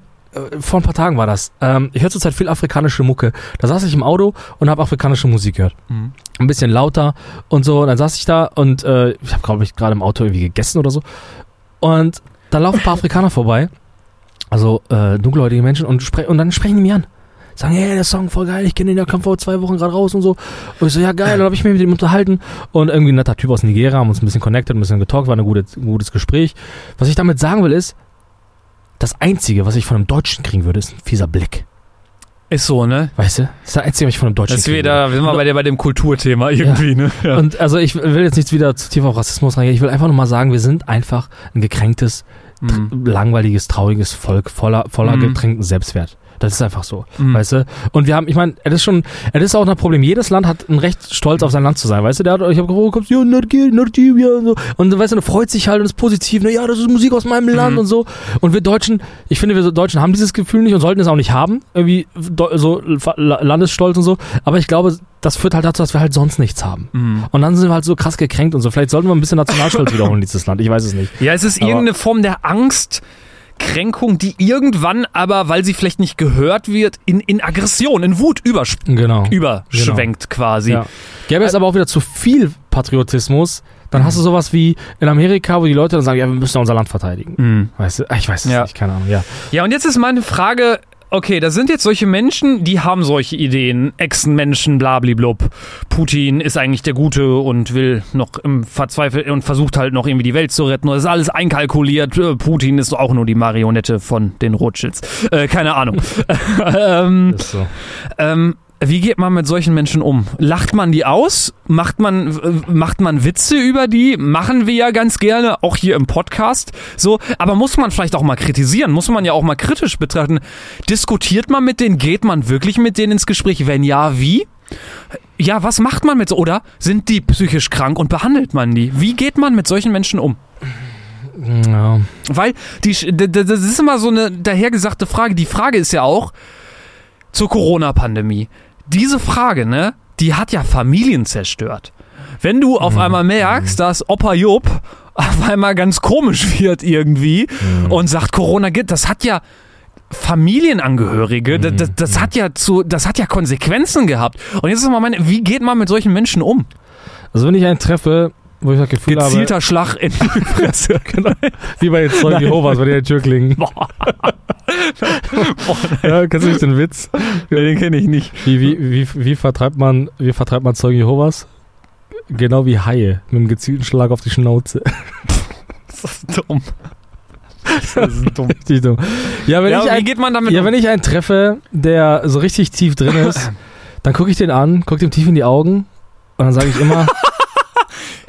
vor ein paar Tagen war das. Ähm, ich höre zurzeit viel afrikanische Mucke. Da saß ich im Auto und habe afrikanische Musik gehört. Mhm. Ein bisschen lauter und so. Und dann saß ich da und äh, ich habe, glaube ich, gerade im Auto irgendwie gegessen oder so. Und da laufen ein paar Afrikaner vorbei. Also äh, dunkelhäutige Menschen und, und dann sprechen die mich an. Sagen, hey, der Song voll geil, ich kenne den, der kam vor zwei Wochen gerade raus und so. Und ich so, ja geil, dann habe ich mich mit ihm unterhalten. Und irgendwie ein netter Typ aus Nigeria, haben uns ein bisschen connected, ein bisschen getalkt, war eine gute, ein gutes Gespräch. Was ich damit sagen will, ist, das Einzige, was ich von einem Deutschen kriegen würde, ist ein fieser Blick. Ist so, ne? Weißt du? Das ist das Einzige, was ich von einem Deutschen Das wieder, sind wir bei, der, bei dem Kulturthema irgendwie, ne? würde. Und also ich will jetzt nicht wieder zu tief auf Rassismus reingehen. Ich will einfach nur mal sagen, wir sind einfach ein gekränktes, Mhm. langweiliges, trauriges Volk voller, voller Mhm. getränkten Selbstwert. Das ist einfach so, Mhm. weißt du? Und wir haben, ich meine, es ist schon, es ist auch ein Problem. Jedes Land hat ein Recht, stolz auf sein Land zu sein, weißt du? Der hat, ich habe gefragt, oh, kommst du, ja, Nordgil, Nordgil, und so. Und weißt du, du freut sich halt und ist positiv, na ja, das ist Musik aus meinem Land Mhm. und so. Und wir Deutschen, ich finde, wir Deutschen haben dieses Gefühl nicht und sollten es auch nicht haben, irgendwie so La- Landesstolz und so. Aber ich glaube, das führt halt dazu, dass wir halt sonst nichts haben. Mhm. Und dann sind wir halt so krass gekränkt und so. Vielleicht sollten wir ein bisschen Nationalstolz wiederholen, dieses Land. Ich weiß es nicht. Ja, es ist Aber- irgendeine Form der Angst, Kränkung, die irgendwann aber, weil sie vielleicht nicht gehört wird, in, in Aggression, in Wut übersch Genau. überschwenkt quasi. Ja. Gäbe es aber auch wieder zu viel Patriotismus, dann hast du sowas wie in Amerika, wo die Leute dann sagen, ja, wir müssen unser Land verteidigen. Mhm. Weißt du? Ah, Ich weiß es Ja. nicht, keine Ahnung, ja. Ja, und jetzt ist meine Frage, okay, da sind jetzt solche Menschen, die haben solche Ideen, Echsenmenschen, blablablub. Putin ist eigentlich der Gute und will noch im Verzweifel und versucht halt noch irgendwie die Welt zu retten. Das ist alles einkalkuliert. Äh, Putin ist auch nur die Marionette von den Rothschilds. Äh, keine Ahnung. ähm, Ist so. ähm, wie geht man mit solchen Menschen um? Lacht man die aus? Macht man, äh, macht man Witze über die? Machen wir ja ganz gerne, auch hier im Podcast. So, aber muss man vielleicht auch mal kritisieren? Muss man ja auch mal kritisch betrachten? Diskutiert man mit denen? Geht man wirklich mit denen ins Gespräch? Wenn ja, wie? Ja, was macht man mit so? Oder sind die psychisch krank und behandelt man die? Wie geht man mit solchen Menschen um? Ja. Weil die, das ist immer so eine dahergesagte Frage. Die Frage ist ja auch zur Corona-Pandemie. Diese Frage, ne, die hat ja Familien zerstört. Wenn du auf einmal merkst, dass Opa Jupp auf einmal ganz komisch wird irgendwie und sagt, Corona geht, das hat ja Familienangehörige, das, das, das hat ja zu, das hat ja Konsequenzen gehabt. Und jetzt ist mal meine, wie geht man mit solchen Menschen um? Also wenn ich einen treffe, wo ich das Gefühl Gezielter Schlag in die Fresse. habe, wie bei den Zeugen Jehovas, bei der Tür klingen. ja, kennst du nicht den Witz? den kenne ich nicht. Wie, wie, wie, wie, vertreibt man, wie vertreibt man Zeugen Jehovas? Genau wie Haie, mit einem gezielten Schlag auf die Schnauze. Das ist dumm. Das ist dumm. Richtig dumm. Ja, wenn ja, ich ein, geht man damit Ja, um? wenn ich einen treffe, der so richtig tief drin ist, dann gucke ich den an, gucke dem tief in die Augen und dann sage ich immer.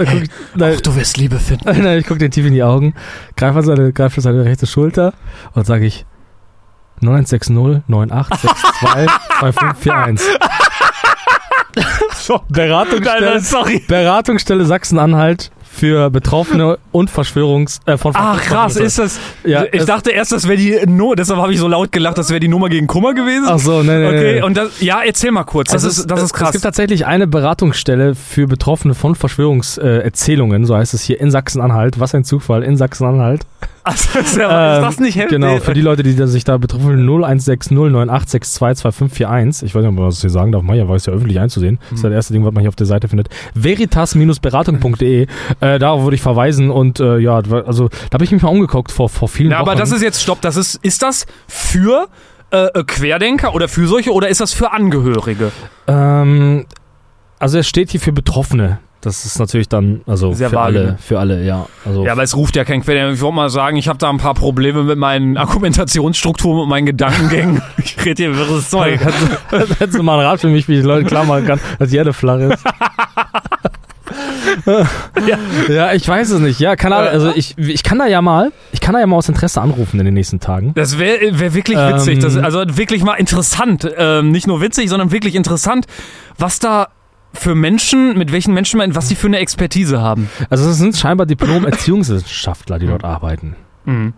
Ich, nein, du wirst Liebe finden. nein, ich gucke den tief in die Augen, greife an seine, greife seine rechte Schulter und sage ich 9160 9862 2541. Beratungsstelle, sorry. Beratungsstelle Sachsen-Anhalt für Betroffene und Verschwörungs... Äh, von Ach krass, ist das. Ja, ich es- dachte erst, das wäre die Nummer, deshalb habe ich so laut gelacht, das wäre die Nummer gegen Kummer gewesen. Ach so, nee, nee, okay, nee. und das, ja, erzähl mal kurz. Das, Es ist, das ist Es krass. gibt tatsächlich eine Beratungsstelle für Betroffene von Verschwörungserzählungen, so heißt es hier in Sachsen-Anhalt. Was ein Zufall, in Sachsen-Anhalt. Also, ist, ja, ist das nicht heftig? Genau, für die Leute, die sich da betroffen fühlen, 0160 98622541. Ich weiß nicht, ob man das hier sagen darf. Maja weiß ja öffentlich einzusehen. Das ist ja das erste Ding, was man hier auf der Seite findet. Veritas-beratung.de. Äh, darauf würde ich verweisen und äh, ja, also da habe ich mich mal umgeguckt vor, vor vielen Ja, Wochen. aber das ist jetzt, stopp, das ist, ist das für äh, äh, Querdenker oder für solche oder ist das für Angehörige? Ähm, also es steht hier für Betroffene. Das ist natürlich dann, also Sehr für vage, alle, ne? für alle, ja. Also Ja, aber es ruft ja kein Querdenker. Ich wollte mal sagen, ich habe da ein paar Probleme mit meinen Argumentationsstrukturen und meinen Gedankengängen. ich rede hier wirres Zeug. Hättest hättest du mal einen Rat für mich, wie ich Leute klar machen kann, dass die Erde flach ist? Ja. ja, ich weiß es nicht. Ja, keine Ahnung. Also ich, ich kann da ja mal, ich kann da ja mal aus Interesse anrufen in den nächsten Tagen. Das wäre wär wirklich Ähm, witzig. Das, also wirklich mal interessant. Ähm, nicht nur witzig, sondern wirklich interessant, was da für Menschen, mit welchen Menschen man, was die für eine Expertise haben. Also es sind scheinbar Diplom-Erziehungswissenschaftler, die dort arbeiten. Mhm.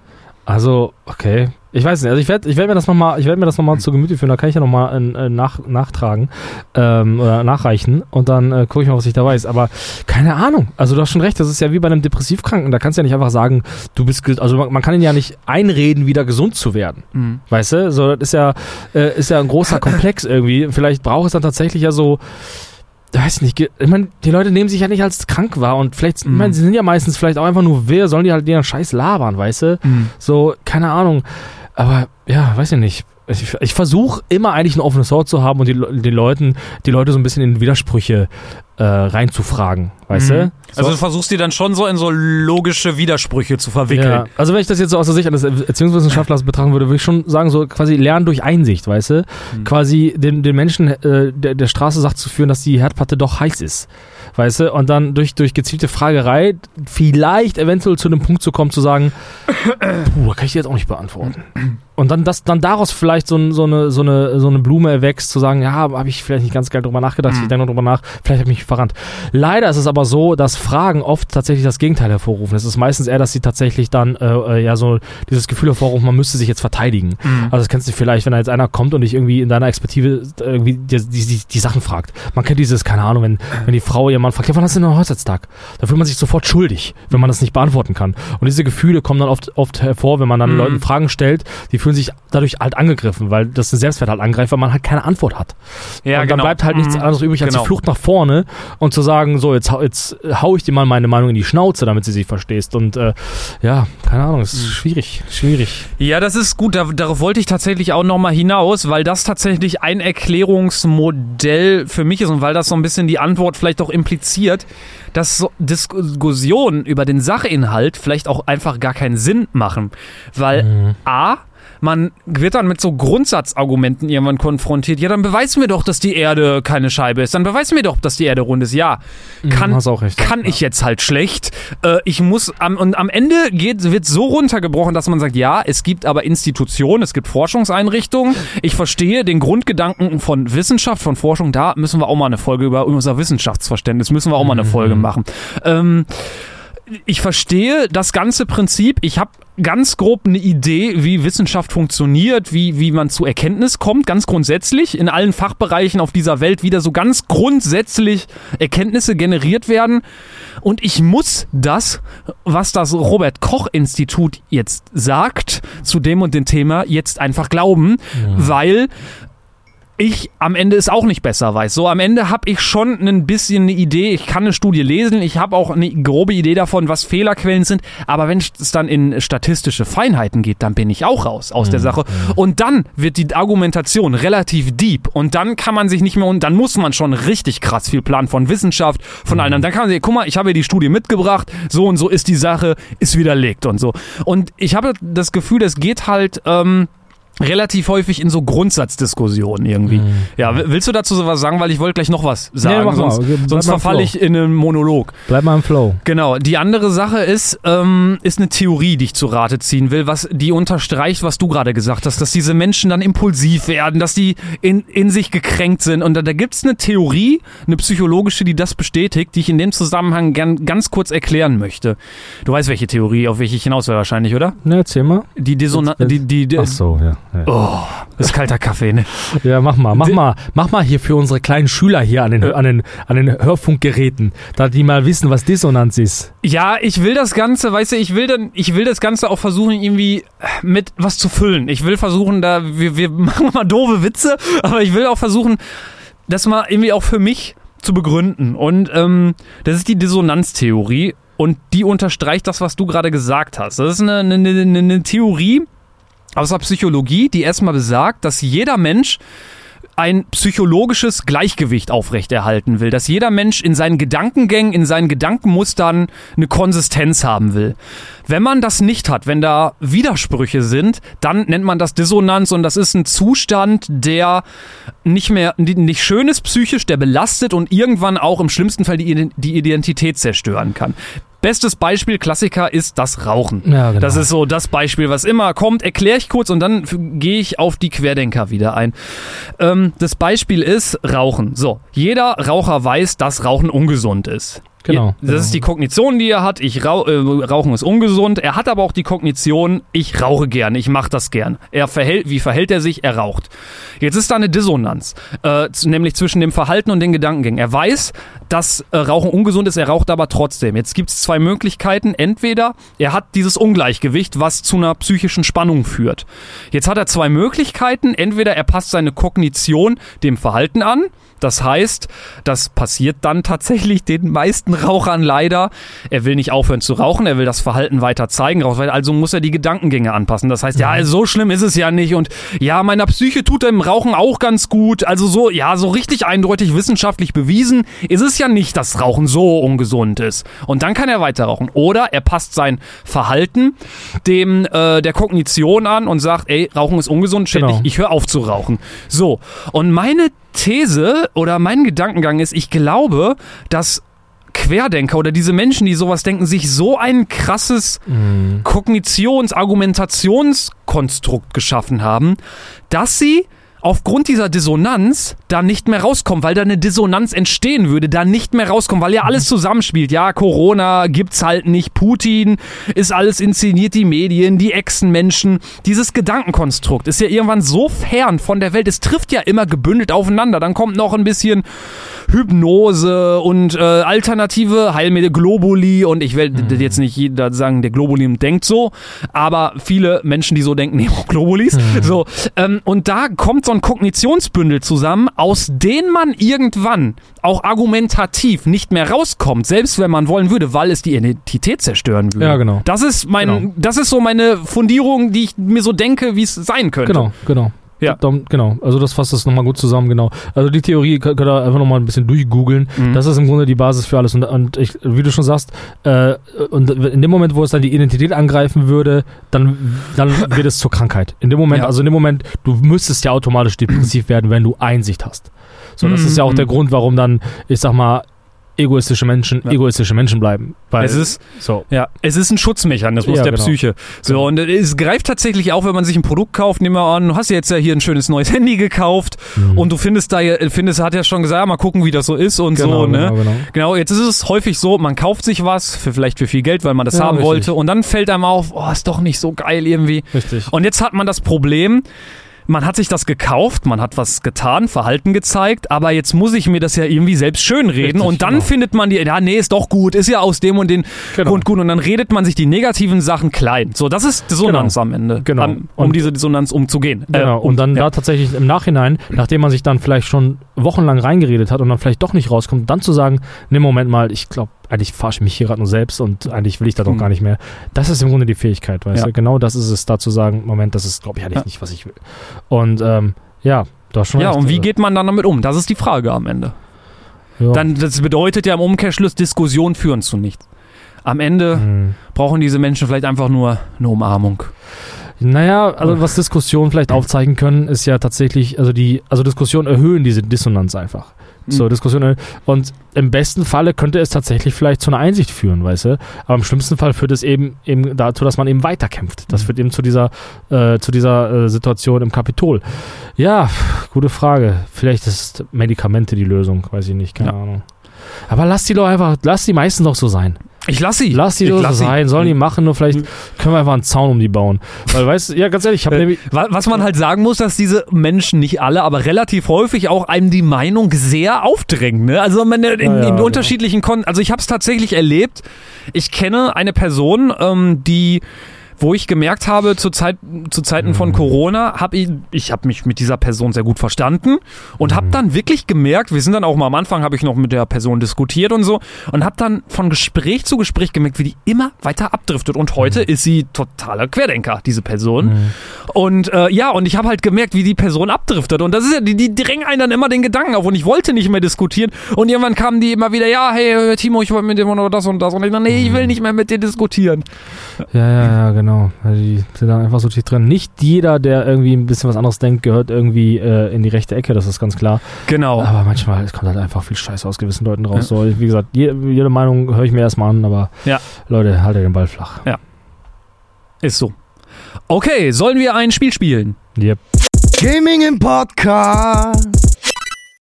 Also, okay. Ich weiß nicht, also ich werde ich werd mir das nochmal, ich werde mir das nochmal zu Gemüte führen, da kann ich ja nochmal äh, nach, nachtragen ähm, oder nachreichen und dann äh, gucke ich mal, was ich da weiß. Aber keine Ahnung. Also du hast schon recht, das ist ja wie bei einem Depressivkranken, da kannst du ja nicht einfach sagen, du bist, also man, man kann ihn ja nicht einreden, wieder gesund zu werden. Mhm. Weißt du? So, das ist ja, äh, ist ja ein großer Komplex irgendwie. Vielleicht braucht es dann tatsächlich ja so, weiß nicht, ich meine, die Leute nehmen sich ja nicht als krank wahr und vielleicht, ich meine, sie sind ja meistens vielleicht auch einfach nur wirr, sollen die halt ihren Scheiß labern, weißt du? Mhm. So, keine Ahnung. Aber ja, weiß ich nicht. Ich, ich versuche immer eigentlich ein offenes Ohr zu haben und die, den Leuten, die Leute so ein bisschen in Widersprüche äh, reinzufragen, weißt Mhm. du? So. Also du versuchst die dann schon so in so logische Widersprüche zu verwickeln. Ja, also wenn ich das jetzt so aus der Sicht eines Erziehungswissenschaftlers betrachten würde, würde ich schon sagen, so quasi lernen durch Einsicht, weißt du? Mhm. Quasi den, den Menschen äh, der, der Straße sagt zu führen, dass die Herdplatte doch heiß ist. Weißt du? Und dann durch, durch gezielte Fragerei vielleicht eventuell zu einem Punkt zu kommen, zu sagen, puh, kann ich dir jetzt auch nicht beantworten. Und dann, dass dann daraus vielleicht so, so, eine, so, eine, so eine Blume erwächst, zu sagen, ja, habe ich vielleicht nicht ganz geil drüber nachgedacht, Mhm. ich denke noch drüber nach, vielleicht habe ich mich verrannt. Leider ist es aber so, dass Fragen oft tatsächlich das Gegenteil hervorrufen. Es ist meistens eher, dass sie tatsächlich dann äh, äh, ja so dieses Gefühl hervorrufen, man müsste sich jetzt verteidigen. Also das kennst du vielleicht, wenn da jetzt einer kommt und dich irgendwie in deiner Expertise äh, irgendwie die, die, die, die Sachen fragt. Man kennt dieses, keine Ahnung, wenn, wenn die Frau ihr Mann fragt, ja, wann hast du denn einen Hochzeitstag? Da fühlt man sich sofort schuldig, wenn man das nicht beantworten kann. Und diese Gefühle kommen dann oft, oft hervor, wenn man dann Mhm. Leuten Fragen stellt, die fühlen sich dadurch halt angegriffen, weil das den Selbstwert halt angreift, weil man halt keine Antwort hat. Ja, und dann genau. bleibt halt nichts Mhm. anderes übrig als Genau. die Flucht nach vorne und zu sagen, so, jetzt, hau- jetzt hau ich dir mal meine Meinung in die Schnauze, damit sie sich verstehst. Und äh, ja, keine Ahnung, es ist schwierig, schwierig. Ja, das ist gut. Da, darauf wollte ich tatsächlich auch nochmal hinaus, weil das tatsächlich ein Erklärungsmodell für mich ist und weil das so ein bisschen die Antwort vielleicht auch impliziert, dass so Diskussionen über den Sachinhalt vielleicht auch einfach gar keinen Sinn machen. Weil A, man wird dann mit so Grundsatzargumenten irgendwann konfrontiert. Ja, dann beweis mir doch, dass die Erde keine Scheibe ist. Dann beweis mir doch, dass die Erde rund ist. Ja, kann, hast auch recht. kann ich jetzt halt schlecht. Äh, ich muss am, und am Ende geht, wird so runtergebrochen, dass man sagt, ja, es gibt aber Institutionen, es gibt Forschungseinrichtungen. Ich verstehe den Grundgedanken von Wissenschaft, von Forschung. Da müssen wir auch mal eine Folge über unser Wissenschaftsverständnis, müssen wir auch mal eine Folge machen. Ähm, ich verstehe das ganze Prinzip. Ich habe ganz grob eine Idee, wie Wissenschaft funktioniert, wie, wie man zu Erkenntnis kommt, ganz grundsätzlich. In allen Fachbereichen auf dieser Welt wieder so ganz grundsätzlich Erkenntnisse generiert werden. Und ich muss das, was das Robert Koch Institut jetzt sagt, zu dem und dem Thema, jetzt einfach glauben, weil ich am Ende es auch nicht besser weiß. So am Ende habe ich schon ein bisschen eine Idee, ich kann eine Studie lesen, ich habe auch eine grobe Idee davon, was Fehlerquellen sind, aber wenn es dann in statistische Feinheiten geht, dann bin ich auch raus aus der Sache. Und dann wird die Argumentation relativ deep und dann kann man sich nicht mehr und dann muss man schon richtig krass viel planen von Wissenschaft, von allen. Dann kann man sagen, guck mal, ich habe hier die Studie mitgebracht, so und so ist die Sache, ist widerlegt und so. Und ich habe das Gefühl, es geht halt ähm, relativ häufig in so Grundsatzdiskussionen irgendwie. Ja, w- willst du dazu sowas sagen? Weil ich wollte gleich noch was sagen, mal. sonst, sonst verfalle ich in einen Monolog. Bleib mal im Flow. Genau, die andere Sache ist, ähm, ist eine Theorie, die ich zu Rate ziehen will, was die unterstreicht, was du gerade gesagt hast, dass diese Menschen dann impulsiv werden, dass die in, in sich gekränkt sind. Und da, da gibt's eine Theorie, eine psychologische, die das bestätigt, die ich in dem Zusammenhang gern ganz kurz erklären möchte. Du weißt, welche Theorie, auf welche ich hinaus will wahrscheinlich, oder? Ne, erzähl mal. Die Dissonanz, die, die, die Ach so, ja. Ja, Oh, das ist kalter Kaffee, ne? ja mach mal, mach mal, mach mal hier für unsere kleinen Schüler hier an den, an den, an den Hörfunkgeräten, da die mal wissen, was Dissonanz ist. Ja, ich will das Ganze, weißt du, ich will dann, ich will das Ganze auch versuchen, irgendwie mit was zu füllen. Ich will versuchen, da, wir, wir machen mal doofe Witze, aber ich will auch versuchen, das mal irgendwie auch für mich zu begründen. Und ähm, das ist die Dissonanztheorie und die unterstreicht das, was du gerade gesagt hast. Das ist eine, eine, eine, eine Theorie aus der Psychologie, die erstmal besagt, dass jeder Mensch ein psychologisches Gleichgewicht aufrechterhalten will, dass jeder Mensch in seinen Gedankengängen, in seinen Gedankenmustern eine Konsistenz haben will. Wenn man das nicht hat, wenn da Widersprüche sind, dann nennt man das Dissonanz und das ist ein Zustand, der nicht mehr, nicht schön ist psychisch, der belastet und irgendwann auch im schlimmsten Fall die, die Identität zerstören kann. Bestes Beispiel, Klassiker, ist das Rauchen. Ja, genau. Das ist so das Beispiel, was immer kommt. Erkläre ich kurz und dann gehe ich auf die Querdenker wieder ein. Ähm, das Beispiel ist Rauchen. So, jeder Raucher weiß, dass Rauchen ungesund ist. Genau. Das ist die Kognition, die er hat. Ich rau äh, Rauchen ist ungesund. Er hat aber auch die Kognition, ich rauche gern, ich mache das gern. Er verhält, wie verhält er sich? Er raucht. Jetzt ist da eine Dissonanz, äh, nämlich zwischen dem Verhalten und den Gedankengängen. Er weiß, dass äh, Rauchen ungesund ist, er raucht aber trotzdem. Jetzt gibt es zwei Möglichkeiten. Entweder er hat dieses Ungleichgewicht, was zu einer psychischen Spannung führt. Jetzt hat er zwei Möglichkeiten. Entweder er passt seine Kognition dem Verhalten an. Das heißt, das passiert dann tatsächlich den meisten Rauchern leider. Er will nicht aufhören zu rauchen, er will das Verhalten weiter zeigen, also muss er die Gedankengänge anpassen. Das heißt, ja, so schlimm ist es ja nicht und ja, meiner Psyche tut dem Rauchen auch ganz gut. Also so, ja, so richtig eindeutig wissenschaftlich bewiesen ist es ja nicht, dass Rauchen so ungesund ist. Und dann kann er weiter rauchen. Oder er passt sein Verhalten dem äh, der Kognition an und sagt, ey, Rauchen ist ungesund, shit, Genau. ich, ich höre auf zu rauchen. So, und meine These oder mein Gedankengang ist, ich glaube, dass Querdenker oder diese Menschen, die sowas denken, sich so ein krasses Kognitions-, Argumentationskonstrukt geschaffen haben, dass sie aufgrund dieser Dissonanz da nicht mehr rauskommt, weil da eine Dissonanz entstehen würde, da nicht mehr rauskommt, weil ja alles zusammenspielt. Ja, Corona gibt's halt nicht, Putin ist alles inszeniert, die Medien, die Echsenmenschen. Dieses Gedankenkonstrukt ist ja irgendwann so fern von der Welt. Es trifft ja immer gebündelt aufeinander. Dann kommt noch ein bisschen Hypnose und äh, alternative Heilmittel, Globuli und ich will Mhm. jetzt nicht jeder sagen, der Globuli denkt so, aber viele Menschen, die so denken, nehmen auch Globulis. Mhm. So, ähm, und da kommt so ein Kognitionsbündel zusammen, aus dem man irgendwann auch argumentativ nicht mehr rauskommt, selbst wenn man wollen würde, weil es die Identität zerstören würde. Ja, genau. Das ist mein, Genau. das ist so meine Fundierung, die ich mir so denke, wie es sein könnte. Genau, genau. Ja. Da, genau, also das fasst das nochmal gut zusammen, genau. Also die Theorie könnt ihr einfach nochmal ein bisschen durchgoogeln. Mhm. Das ist im Grunde die Basis für alles. Und, und ich, wie du schon sagst, äh, und in dem Moment, wo es dann die Identität angreifen würde, dann, dann wird es zur Krankheit. In dem Moment, Ja. also in dem Moment, du müsstest ja automatisch depressiv werden, wenn du Einsicht hast. So, das ist ja auch der mhm. Grund, warum dann, ich sag mal, egoistische Menschen Ja. egoistische Menschen bleiben. Weil, Es ist, so. ja, es ist ein Schutzmechanismus Ja, der genau. Psyche. So, und es greift tatsächlich auch, wenn man sich ein Produkt kauft, nehmen wir an, du hast ja jetzt ja hier ein schönes neues Handy gekauft Mhm. und du findest da, findest, hat ja schon gesagt, ja, mal gucken, wie das so ist und genau, so, ne? genau, genau. Genau, jetzt ist es häufig so, man kauft sich was, für vielleicht für viel Geld, weil man das haben richtig. wollte und dann fällt einem auf, oh, ist doch nicht so geil irgendwie. Richtig. Und jetzt hat man das Problem, man hat sich das gekauft, man hat was getan, Verhalten gezeigt, aber jetzt muss ich mir das ja irgendwie selbst schönreden Richtig, und dann genau. findet man die, ja, nee, ist doch gut, ist ja aus dem und den Genau. Grund gut und dann redet man sich die negativen Sachen klein. So, das ist Dissonanz am Ende, Genau. um Und- diese Dissonanz umzugehen. Äh, Genau, und dann da tatsächlich im Nachhinein, nachdem man sich dann vielleicht schon wochenlang reingeredet hat und dann vielleicht doch nicht rauskommt, dann zu sagen, ne, Moment mal, ich glaube, eigentlich verarsche ich mich hier gerade nur selbst und eigentlich will ich da doch Hm. gar nicht mehr. Das ist im Grunde die Fähigkeit, weißt Ja. du? Genau das ist es, da zu sagen, Moment, das ist, glaube ich, eigentlich Ja. nicht, was ich will. Und ähm, ja, hast schon ja, und wie also, geht man dann damit um? Das ist die Frage am Ende. ja. Dann, das bedeutet ja im Umkehrschluss, Diskussionen führen zu nichts. Am Ende Hm. brauchen diese Menschen vielleicht einfach nur eine Umarmung. Naja, also was Diskussionen vielleicht aufzeigen können, ist ja tatsächlich, also die, also Diskussionen erhöhen diese Dissonanz einfach. So, Mhm. Diskussionen. Und im besten Falle könnte es tatsächlich vielleicht zu einer Einsicht führen, weißt du? Aber im schlimmsten Fall führt es eben, eben dazu, dass man eben weiterkämpft. Das Mhm. führt eben zu dieser, äh, zu dieser äh, Situation im Kapitol. Ja, gute Frage. Vielleicht ist Medikamente die Lösung, weiß ich nicht, keine Ja. Ahnung. Aber lass die doch einfach, lass die meisten doch so sein. Ich lass sie. Lass die ich lass sie. sein, sollen die machen, nur vielleicht können wir einfach einen Zaun um die bauen. Weil, weißt du, ja, ganz ehrlich, ich habe Äh, nämlich. wa- Was man halt sagen muss, dass diese Menschen, nicht alle, aber relativ häufig auch einem die Meinung sehr aufdrängen. Ne? Also man, in, Ja, ja, in genau. unterschiedlichen Kon Also ich habe es tatsächlich erlebt. Ich kenne eine Person, ähm, die wo ich gemerkt habe, zu, Zeit, zu Zeiten von Mhm. Corona, habe ich, ich habe mich mit dieser Person sehr gut verstanden und Mhm. habe dann wirklich gemerkt, wir sind dann auch mal am Anfang, habe ich noch mit der Person diskutiert und so und habe dann von Gespräch zu Gespräch gemerkt, wie die immer weiter abdriftet und heute Mhm. ist sie totaler Querdenker, diese Person. Und äh, ja, und ich habe halt gemerkt, wie die Person abdriftet. Und das ist ja, die, die drängen einen dann immer den Gedanken auf. Und ich wollte nicht mehr diskutieren. Und irgendwann kamen die immer wieder, ja, hey, Timo, ich wollte mit dir noch das und das. Und ich dachte, nee, ich will nicht mehr mit dir diskutieren. Ja, ja, ja, genau. Weil Die sind dann einfach so tief drin. Nicht jeder, der irgendwie ein bisschen was anderes denkt, gehört irgendwie äh, in die rechte Ecke, das ist ganz klar. Genau. Aber manchmal es kommt halt einfach viel Scheiße aus gewissen Leuten raus. So, wie gesagt, jede, jede Meinung höre ich mir erstmal an, aber Ja. Leute, haltet den Ball flach. Ist so. Okay, sollen wir ein Spiel spielen? Yep. Gaming im Podcast.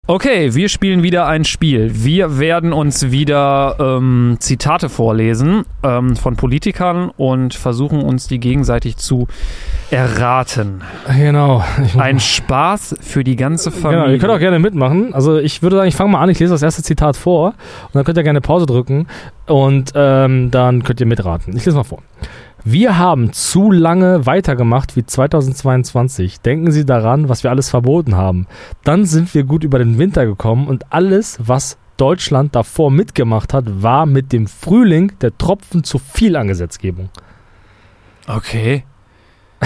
Okay, wir spielen wieder ein Spiel. Wir werden uns wieder ähm, Zitate vorlesen ähm, von Politikern und versuchen uns die gegenseitig zu erraten. Genau. Ein Spaß für die ganze Familie. Genau, ihr könnt auch gerne mitmachen. Also ich würde sagen, ich fange mal an, ich lese das erste Zitat vor und dann könnt ihr gerne Pause drücken und ähm, dann könnt ihr mitraten. Ich lese mal vor. Wir haben zu lange weitergemacht wie 2022. Denken Sie daran, was wir alles verboten haben. Dann sind wir gut über den Winter gekommen und alles, was Deutschland davor mitgemacht hat, war mit dem Frühling der Tropfen zu viel an Gesetzgebung. Okay.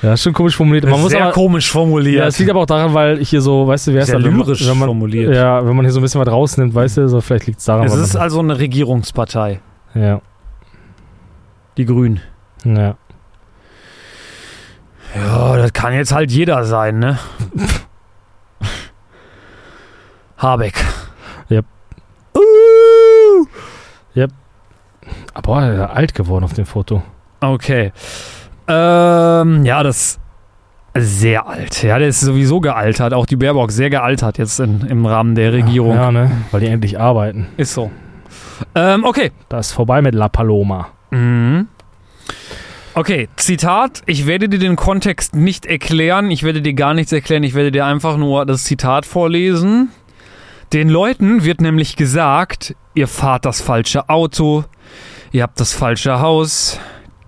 Ja, ist schon komisch formuliert. Man muss sehr aber, komisch formuliert. ja, es liegt aber auch daran, weil ich hier so, weißt du, wer ist da, lyrisch wenn man, formuliert. Ja, wenn man hier so ein bisschen was rausnimmt, weißt du, so vielleicht liegt es daran. es ist also eine Regierungspartei, ja, die Grünen. ja. Ja, das kann jetzt halt jeder sein, ne? Habeck. Yep. Aber er ist alt geworden auf dem Foto. Okay. Ähm, ja, das Sehr alt. Ja, der ist sowieso gealtert. Auch die Baerbock sehr gealtert jetzt in, im Rahmen der Regierung. Ja, ne? Weil die endlich arbeiten. Ist so. Ähm, okay. Da ist vorbei mit La Paloma. Mhm. Okay, Zitat. Ich werde dir den Kontext nicht erklären. Ich werde dir gar nichts erklären. Ich werde dir einfach nur das Zitat vorlesen. Den Leuten wird nämlich gesagt, ihr fahrt das falsche Auto, ihr habt das falsche Haus,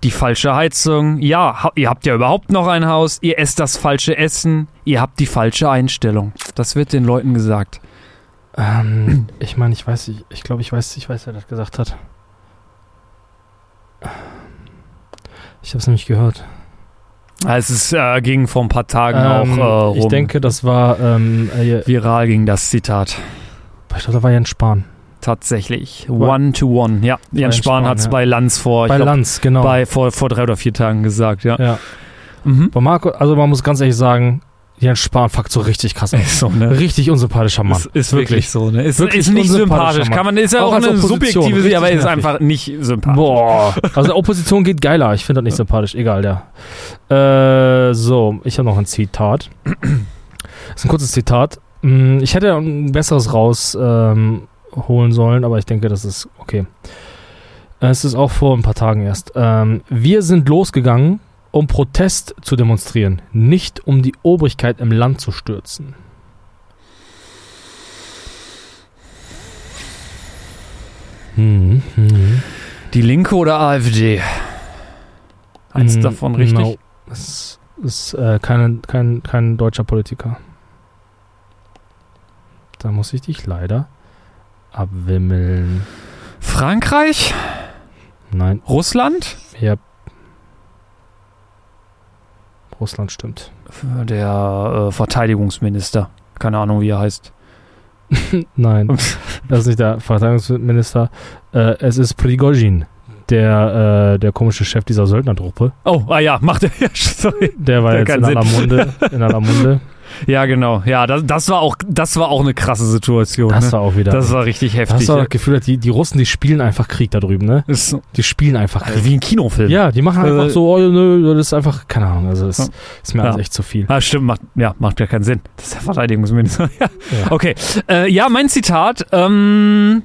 die falsche Heizung. Ja, ihr habt ja überhaupt noch ein Haus, ihr esst das falsche Essen, ihr habt die falsche Einstellung. Das wird den Leuten gesagt. Ähm, ich meine, ich weiß, ich, ich glaube, ich weiß, ich weiß, wer das gesagt hat. Ich habe es nämlich gehört. Es ist, äh, ging vor ein paar Tagen Ähm, auch äh, rum. ich denke, das war, ähm, äh, viral ging das Zitat. ich glaube, da war Jens Spahn. Tatsächlich. One to one. Ja, Jens Spahn Spahn, hat es ja. bei Lanz vor, Bei glaub, Lanz, genau. bei, vor, vor drei oder vier Tagen gesagt, ja. ja. Mhm. Bei Marco, also man muss ganz ehrlich sagen, Jens Spahn fuckt so richtig krass. Ist so, ne? Richtig unsympathischer Mann. Ist, ist wirklich so, ne? Ist, Wirklich ist nicht sympathisch. Mann. Kann man, ist ja Auch auch, eine subjektive Sicht, aber er ist einfach nicht sympathisch. Boah. Also Opposition geht geiler. Ich finde das nicht sympathisch. Egal, ja. Äh, so, ich habe noch ein Zitat. Das ist ein kurzes Zitat. Hm, Ich hätte ein besseres rausholen ähm, sollen, aber ich denke, das ist okay. Es ist auch vor ein paar Tagen erst. Ähm, wir sind losgegangen, um Protest zu demonstrieren, nicht um die Obrigkeit im Land zu stürzen. Hm, hm. Die Linke oder AfD? Eins Mm, davon, richtig? No. Es ist äh, kein, kein, kein deutscher Politiker. Da muss ich dich leider abwimmeln. Frankreich? Nein, Russland? ja. Russland stimmt. Der äh, Verteidigungsminister. Keine Ahnung, wie er heißt. Nein, das ist nicht der Verteidigungsminister. Äh, es ist Prigozhin, der, äh, der komische Chef dieser Söldnertruppe. Oh, ah ja, macht er. Sorry. Der war Der jetzt in aller Munde. In aller Munde. Ja, genau. Ja, das, das war auch, das war auch eine krasse Situation. Das ne? war auch wieder. das war richtig hast heftig. du auch das Gefühl, die, die Russen, die spielen einfach Krieg da drüben, ne? Ist Die spielen einfach Krieg. also wie ein Kinofilm. Ja, die machen einfach Äh, so, oh, nö, das ist einfach, keine Ahnung, also das Ja. ist mir Ja. alles echt zu viel. Ah, stimmt, macht, ja, macht ja keinen Sinn. Das ist der Verteidigungsminister. ja. Ja. Okay. Äh, ja, mein Zitat. Ähm,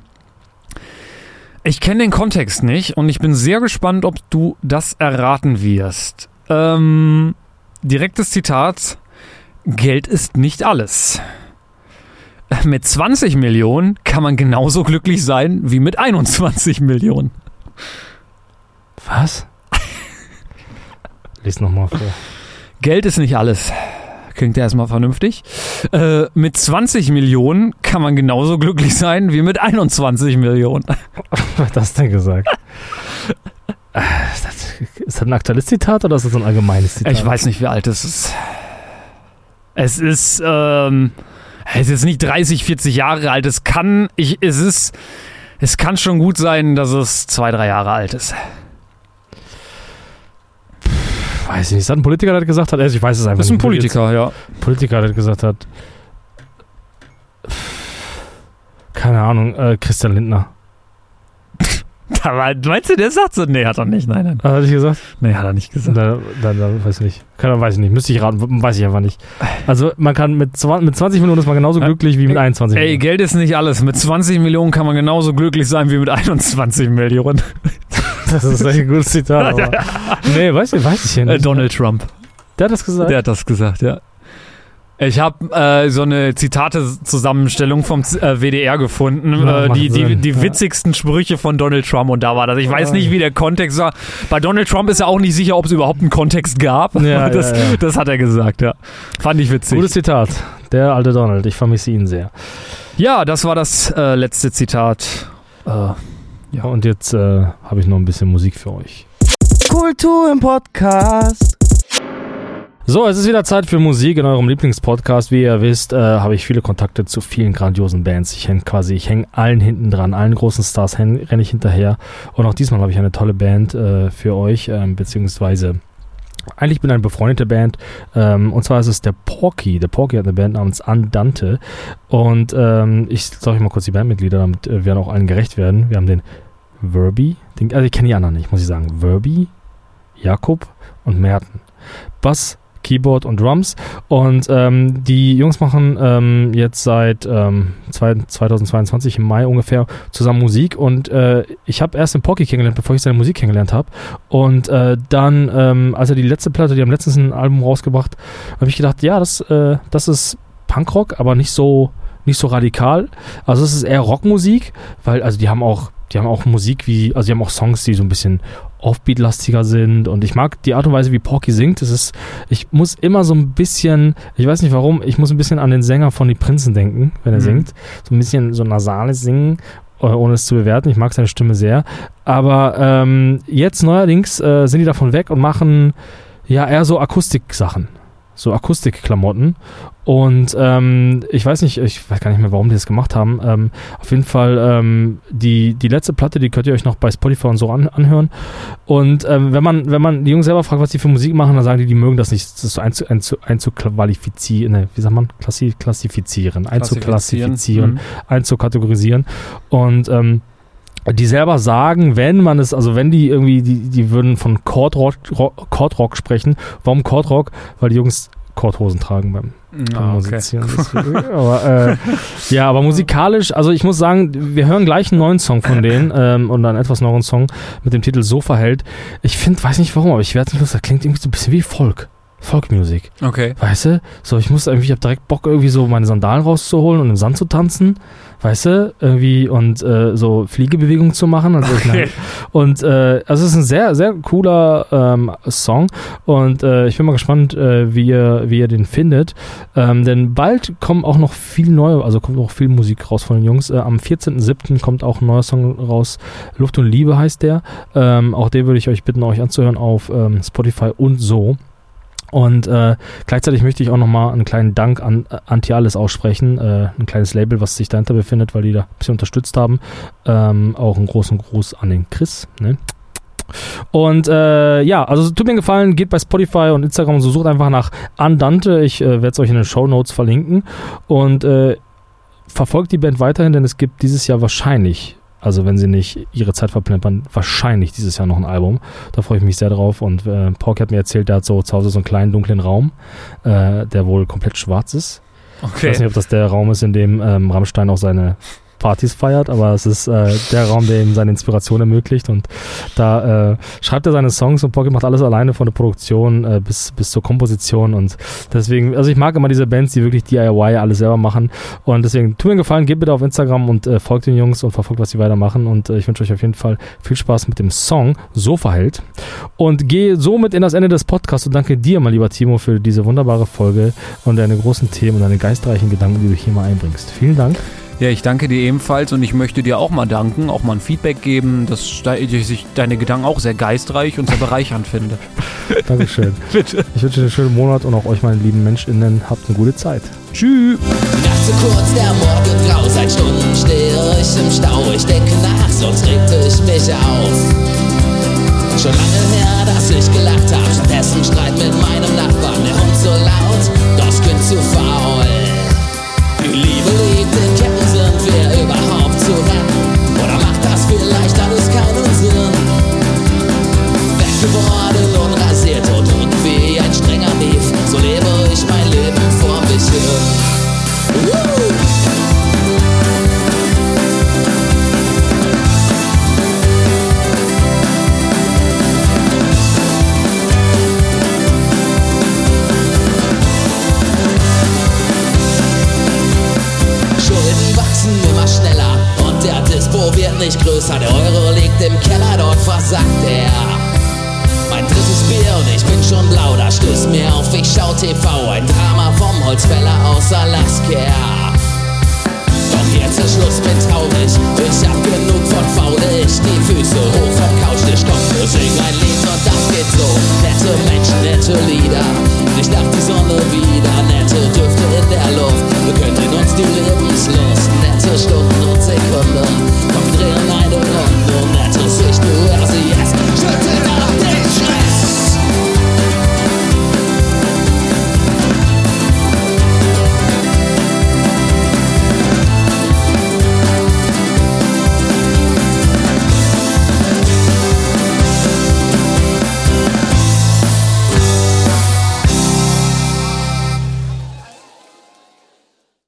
ich kenne den Kontext nicht und ich bin sehr gespannt, ob du das erraten wirst. Ähm, direktes Zitat. Geld ist nicht alles. Mit 20 Millionen kann man genauso glücklich sein wie mit 21 Millionen. Was? Lies nochmal vor. Geld ist nicht alles. Klingt ja erstmal vernünftig. Äh, mit 20 Millionen kann man genauso glücklich sein wie mit 21 Millionen. Was hat das denn gesagt? Äh, ist, das, ist das ein aktuelles Zitat oder ist das ein allgemeines Zitat? Ich weiß nicht, wie alt es ist. Es ist, ähm, es ist nicht 30, 40 Jahre alt. Es kann, ich, es ist, es kann schon gut sein, dass es zwei, drei Jahre alt ist. Weiß ich nicht. Ist das ein Politiker, der das gesagt hat? Also ich weiß es einfach Das ist ein nicht. Politiker, ja. Politiker, der das gesagt hat. Keine Ahnung, äh, Christian Lindner. Da war, meinst du, der sagt so? Nee, hat er nicht. Nein, nein. Was hat ich gesagt? Nee, hat er nicht gesagt. Da, da, da weiß ich nicht. Keine Ahnung, weiß ich nicht. Müsste ich raten, weiß ich einfach nicht. Also man kann mit, 20, mit 20 Millionen ist man genauso Ja. glücklich wie mit 21 Ey, Millionen. Geld ist nicht alles. Mit 20 Millionen kann man genauso glücklich sein wie mit 21 Millionen. Das ist echt ein gutes Zitat. Aber nee, weiß ich, weiß ich Äh, nicht. Donald Trump. Der hat das gesagt? Der hat das gesagt, ja. Ich habe äh, so eine Zitate-Zusammenstellung vom äh, WDR gefunden, Ja, äh, die, die, die ja. witzigsten Sprüche von Donald Trump und da war das. Ich weiß Ah. nicht, wie der Kontext war. Bei Donald Trump ist ja auch nicht sicher, ob es überhaupt einen Kontext gab. Ja, das, ja, ja. das hat er gesagt, ja. Fand ich witzig. Gutes Zitat. Der alte Donald. Ich vermisse ihn sehr. ja, das war das äh, letzte Zitat. Äh, Ja, und jetzt äh, habe ich noch ein bisschen Musik für euch. Kultur im Podcast. So, es ist wieder Zeit für Musik in eurem Lieblingspodcast. Wie ihr wisst, äh, habe ich viele Kontakte zu vielen grandiosen Bands. Ich hänge quasi, ich hänge allen hinten dran, allen großen Stars renne ich hinterher. Und auch diesmal habe ich eine tolle Band äh, für euch, ähm, beziehungsweise eigentlich bin ich eine befreundete Band. Ähm, und zwar ist es der Porky. Der Porky hat eine Band namens Andante. Und ähm, ich sage euch mal kurz die Bandmitglieder, damit äh, wir auch allen gerecht werden. Wir haben den Verbi, den, also ich kenne die anderen nicht, muss ich sagen. Verbi, Jakob und Merten. Bass, Keyboard und Drums. Und ähm, die Jungs machen ähm, jetzt seit ähm, zwei, 2022 im Mai ungefähr zusammen Musik. Und äh, ich habe erst den Porky kennengelernt, bevor ich seine Musik kennengelernt habe. Und äh, dann, ähm, als er die letzte Platte, die haben letztens ein Album rausgebracht, habe ich gedacht, ja, das, äh, das ist Punkrock, aber nicht so nicht so radikal. Also es ist eher Rockmusik, weil also die haben auch die haben auch Musik wie also die haben auch Songs, die so ein bisschen Offbeat-lastiger sind und ich mag die Art und Weise, wie Porky singt. Das ist, ich muss immer so ein bisschen, ich weiß nicht warum, ich muss ein bisschen an den Sänger von Die Prinzen denken, wenn er Mhm. singt. So ein bisschen so nasales Singen, äh, ohne es zu bewerten. Ich mag seine Stimme sehr. Aber ähm, jetzt neuerdings äh, sind die davon weg und machen ja eher so Akustik-Sachen. So Akustik-Klamotten. Und ähm, ich weiß nicht, ich weiß gar nicht mehr, warum die das gemacht haben. Ähm, auf jeden Fall, ähm, die, die letzte Platte, die könnt ihr euch noch bei Spotify und so an, anhören. Und ähm, wenn man, wenn man die Jungs selber fragt, was die für Musik machen, dann sagen die, die mögen das nicht, das so einzu, einzu, einzuqualifizieren, ne, wie sagt man, Klassi, klassifizieren, einzuklassifizieren, Mhm. einzukategorisieren. Und ähm, die selber sagen, wenn man es, also wenn die irgendwie, die, die würden von Chordrock, Rock, Chordrock sprechen. Warum Chordrock? Weil die Jungs Chordhosen tragen beim, beim Ah. Musizieren. Aber, äh, ja, aber musikalisch, also ich muss sagen, wir hören gleich einen neuen Song von denen ähm, und einen etwas neueren Song mit dem Titel So verhält. Ich finde, weiß nicht warum, aber ich werde nicht los, das klingt irgendwie so ein bisschen wie Folk. Folkmusik. Okay. Weißt du? So, ich muss irgendwie, ich habe direkt Bock, irgendwie so meine Sandalen rauszuholen und im Sand zu tanzen. Weißt du? Irgendwie und äh, so Fliegebewegungen zu machen. Ich, Okay. und äh, also es ist ein sehr, sehr cooler ähm, Song. Und äh, ich bin mal gespannt, äh, wie, ihr, wie ihr den findet. Ähm, denn bald kommen auch noch viel neue, also kommt auch viel Musik raus von den Jungs. Äh, am 14.07. kommt auch ein neuer Song raus. Luft und Liebe heißt der. Ähm, auch den würde ich euch bitten, euch anzuhören auf ähm, Spotify und so. Und äh, gleichzeitig möchte ich auch nochmal einen kleinen Dank an äh, Antialis aussprechen, äh, ein kleines Label, was sich dahinter befindet, weil die da ein bisschen unterstützt haben. Ähm, auch einen großen Gruß an den Chris. Ne? Und äh, ja, also tut mir einen Gefallen, geht bei Spotify und Instagram und so, sucht einfach nach Andante. Ich äh, werde es euch in den Show Notes verlinken. Und äh, verfolgt die Band weiterhin, denn es gibt dieses Jahr wahrscheinlich, also wenn sie nicht ihre Zeit verplempern, wahrscheinlich dieses Jahr noch ein Album. Da freue ich mich sehr drauf. Und äh, Porky hat mir erzählt, der hat so zu Hause so einen kleinen dunklen Raum, äh, der wohl komplett schwarz ist. Ich weiß Okay. nicht, ob das der Raum ist, in dem ähm, Rammstein auch seine Partys feiert, aber es ist äh, der Raum, der ihm seine Inspiration ermöglicht. Und da äh, schreibt er seine Songs und Pocket macht alles alleine von der Produktion äh, bis, bis zur Komposition. Und deswegen, also ich mag immer diese Bands, die wirklich DIY alles selber machen. Und deswegen tut mir einen Gefallen, geht bitte auf Instagram und äh, folgt den Jungs und verfolgt, was sie weitermachen. Und äh, ich wünsche euch auf jeden Fall viel Spaß mit dem Song So verhält und gehe somit in das Ende des Podcasts und danke dir, mein lieber Timo, für diese wunderbare Folge und deine großen Themen und deine geistreichen Gedanken, die du hier mal einbringst. Vielen Dank. Ja, ich danke dir ebenfalls und ich möchte dir auch mal danken, auch mal ein Feedback geben, dass ich deine Gedanken auch sehr geistreich und sehr bereichernd finde. Dankeschön. Bitte. Ich wünsche dir einen schönen Monat und auch euch, meine lieben MenschInnen, habt eine gute Zeit. Tschüss. Die Nacht zu kurz, der Morgen grau, seit Stunden stehe ich im Stau. Ich denke nach, sonst regte ich mich auf. Schon lange her, dass ich gelacht hab, stattdessen Streit mit meinem Nachbarn. Der Hund so laut, das Kind zu faul. Die Liebe liegt in Ketten, überhaupt zu nicht größer. Der Euro liegt im Keller, dort versagt er. Mein drittes Bier und ich bin schon blau, da stößt mir auf, ich schau TV, ein Drama vom Holzfäller aus Alaska. Doch jetzt ist Schluss mit traurig, ich hab genug von faul,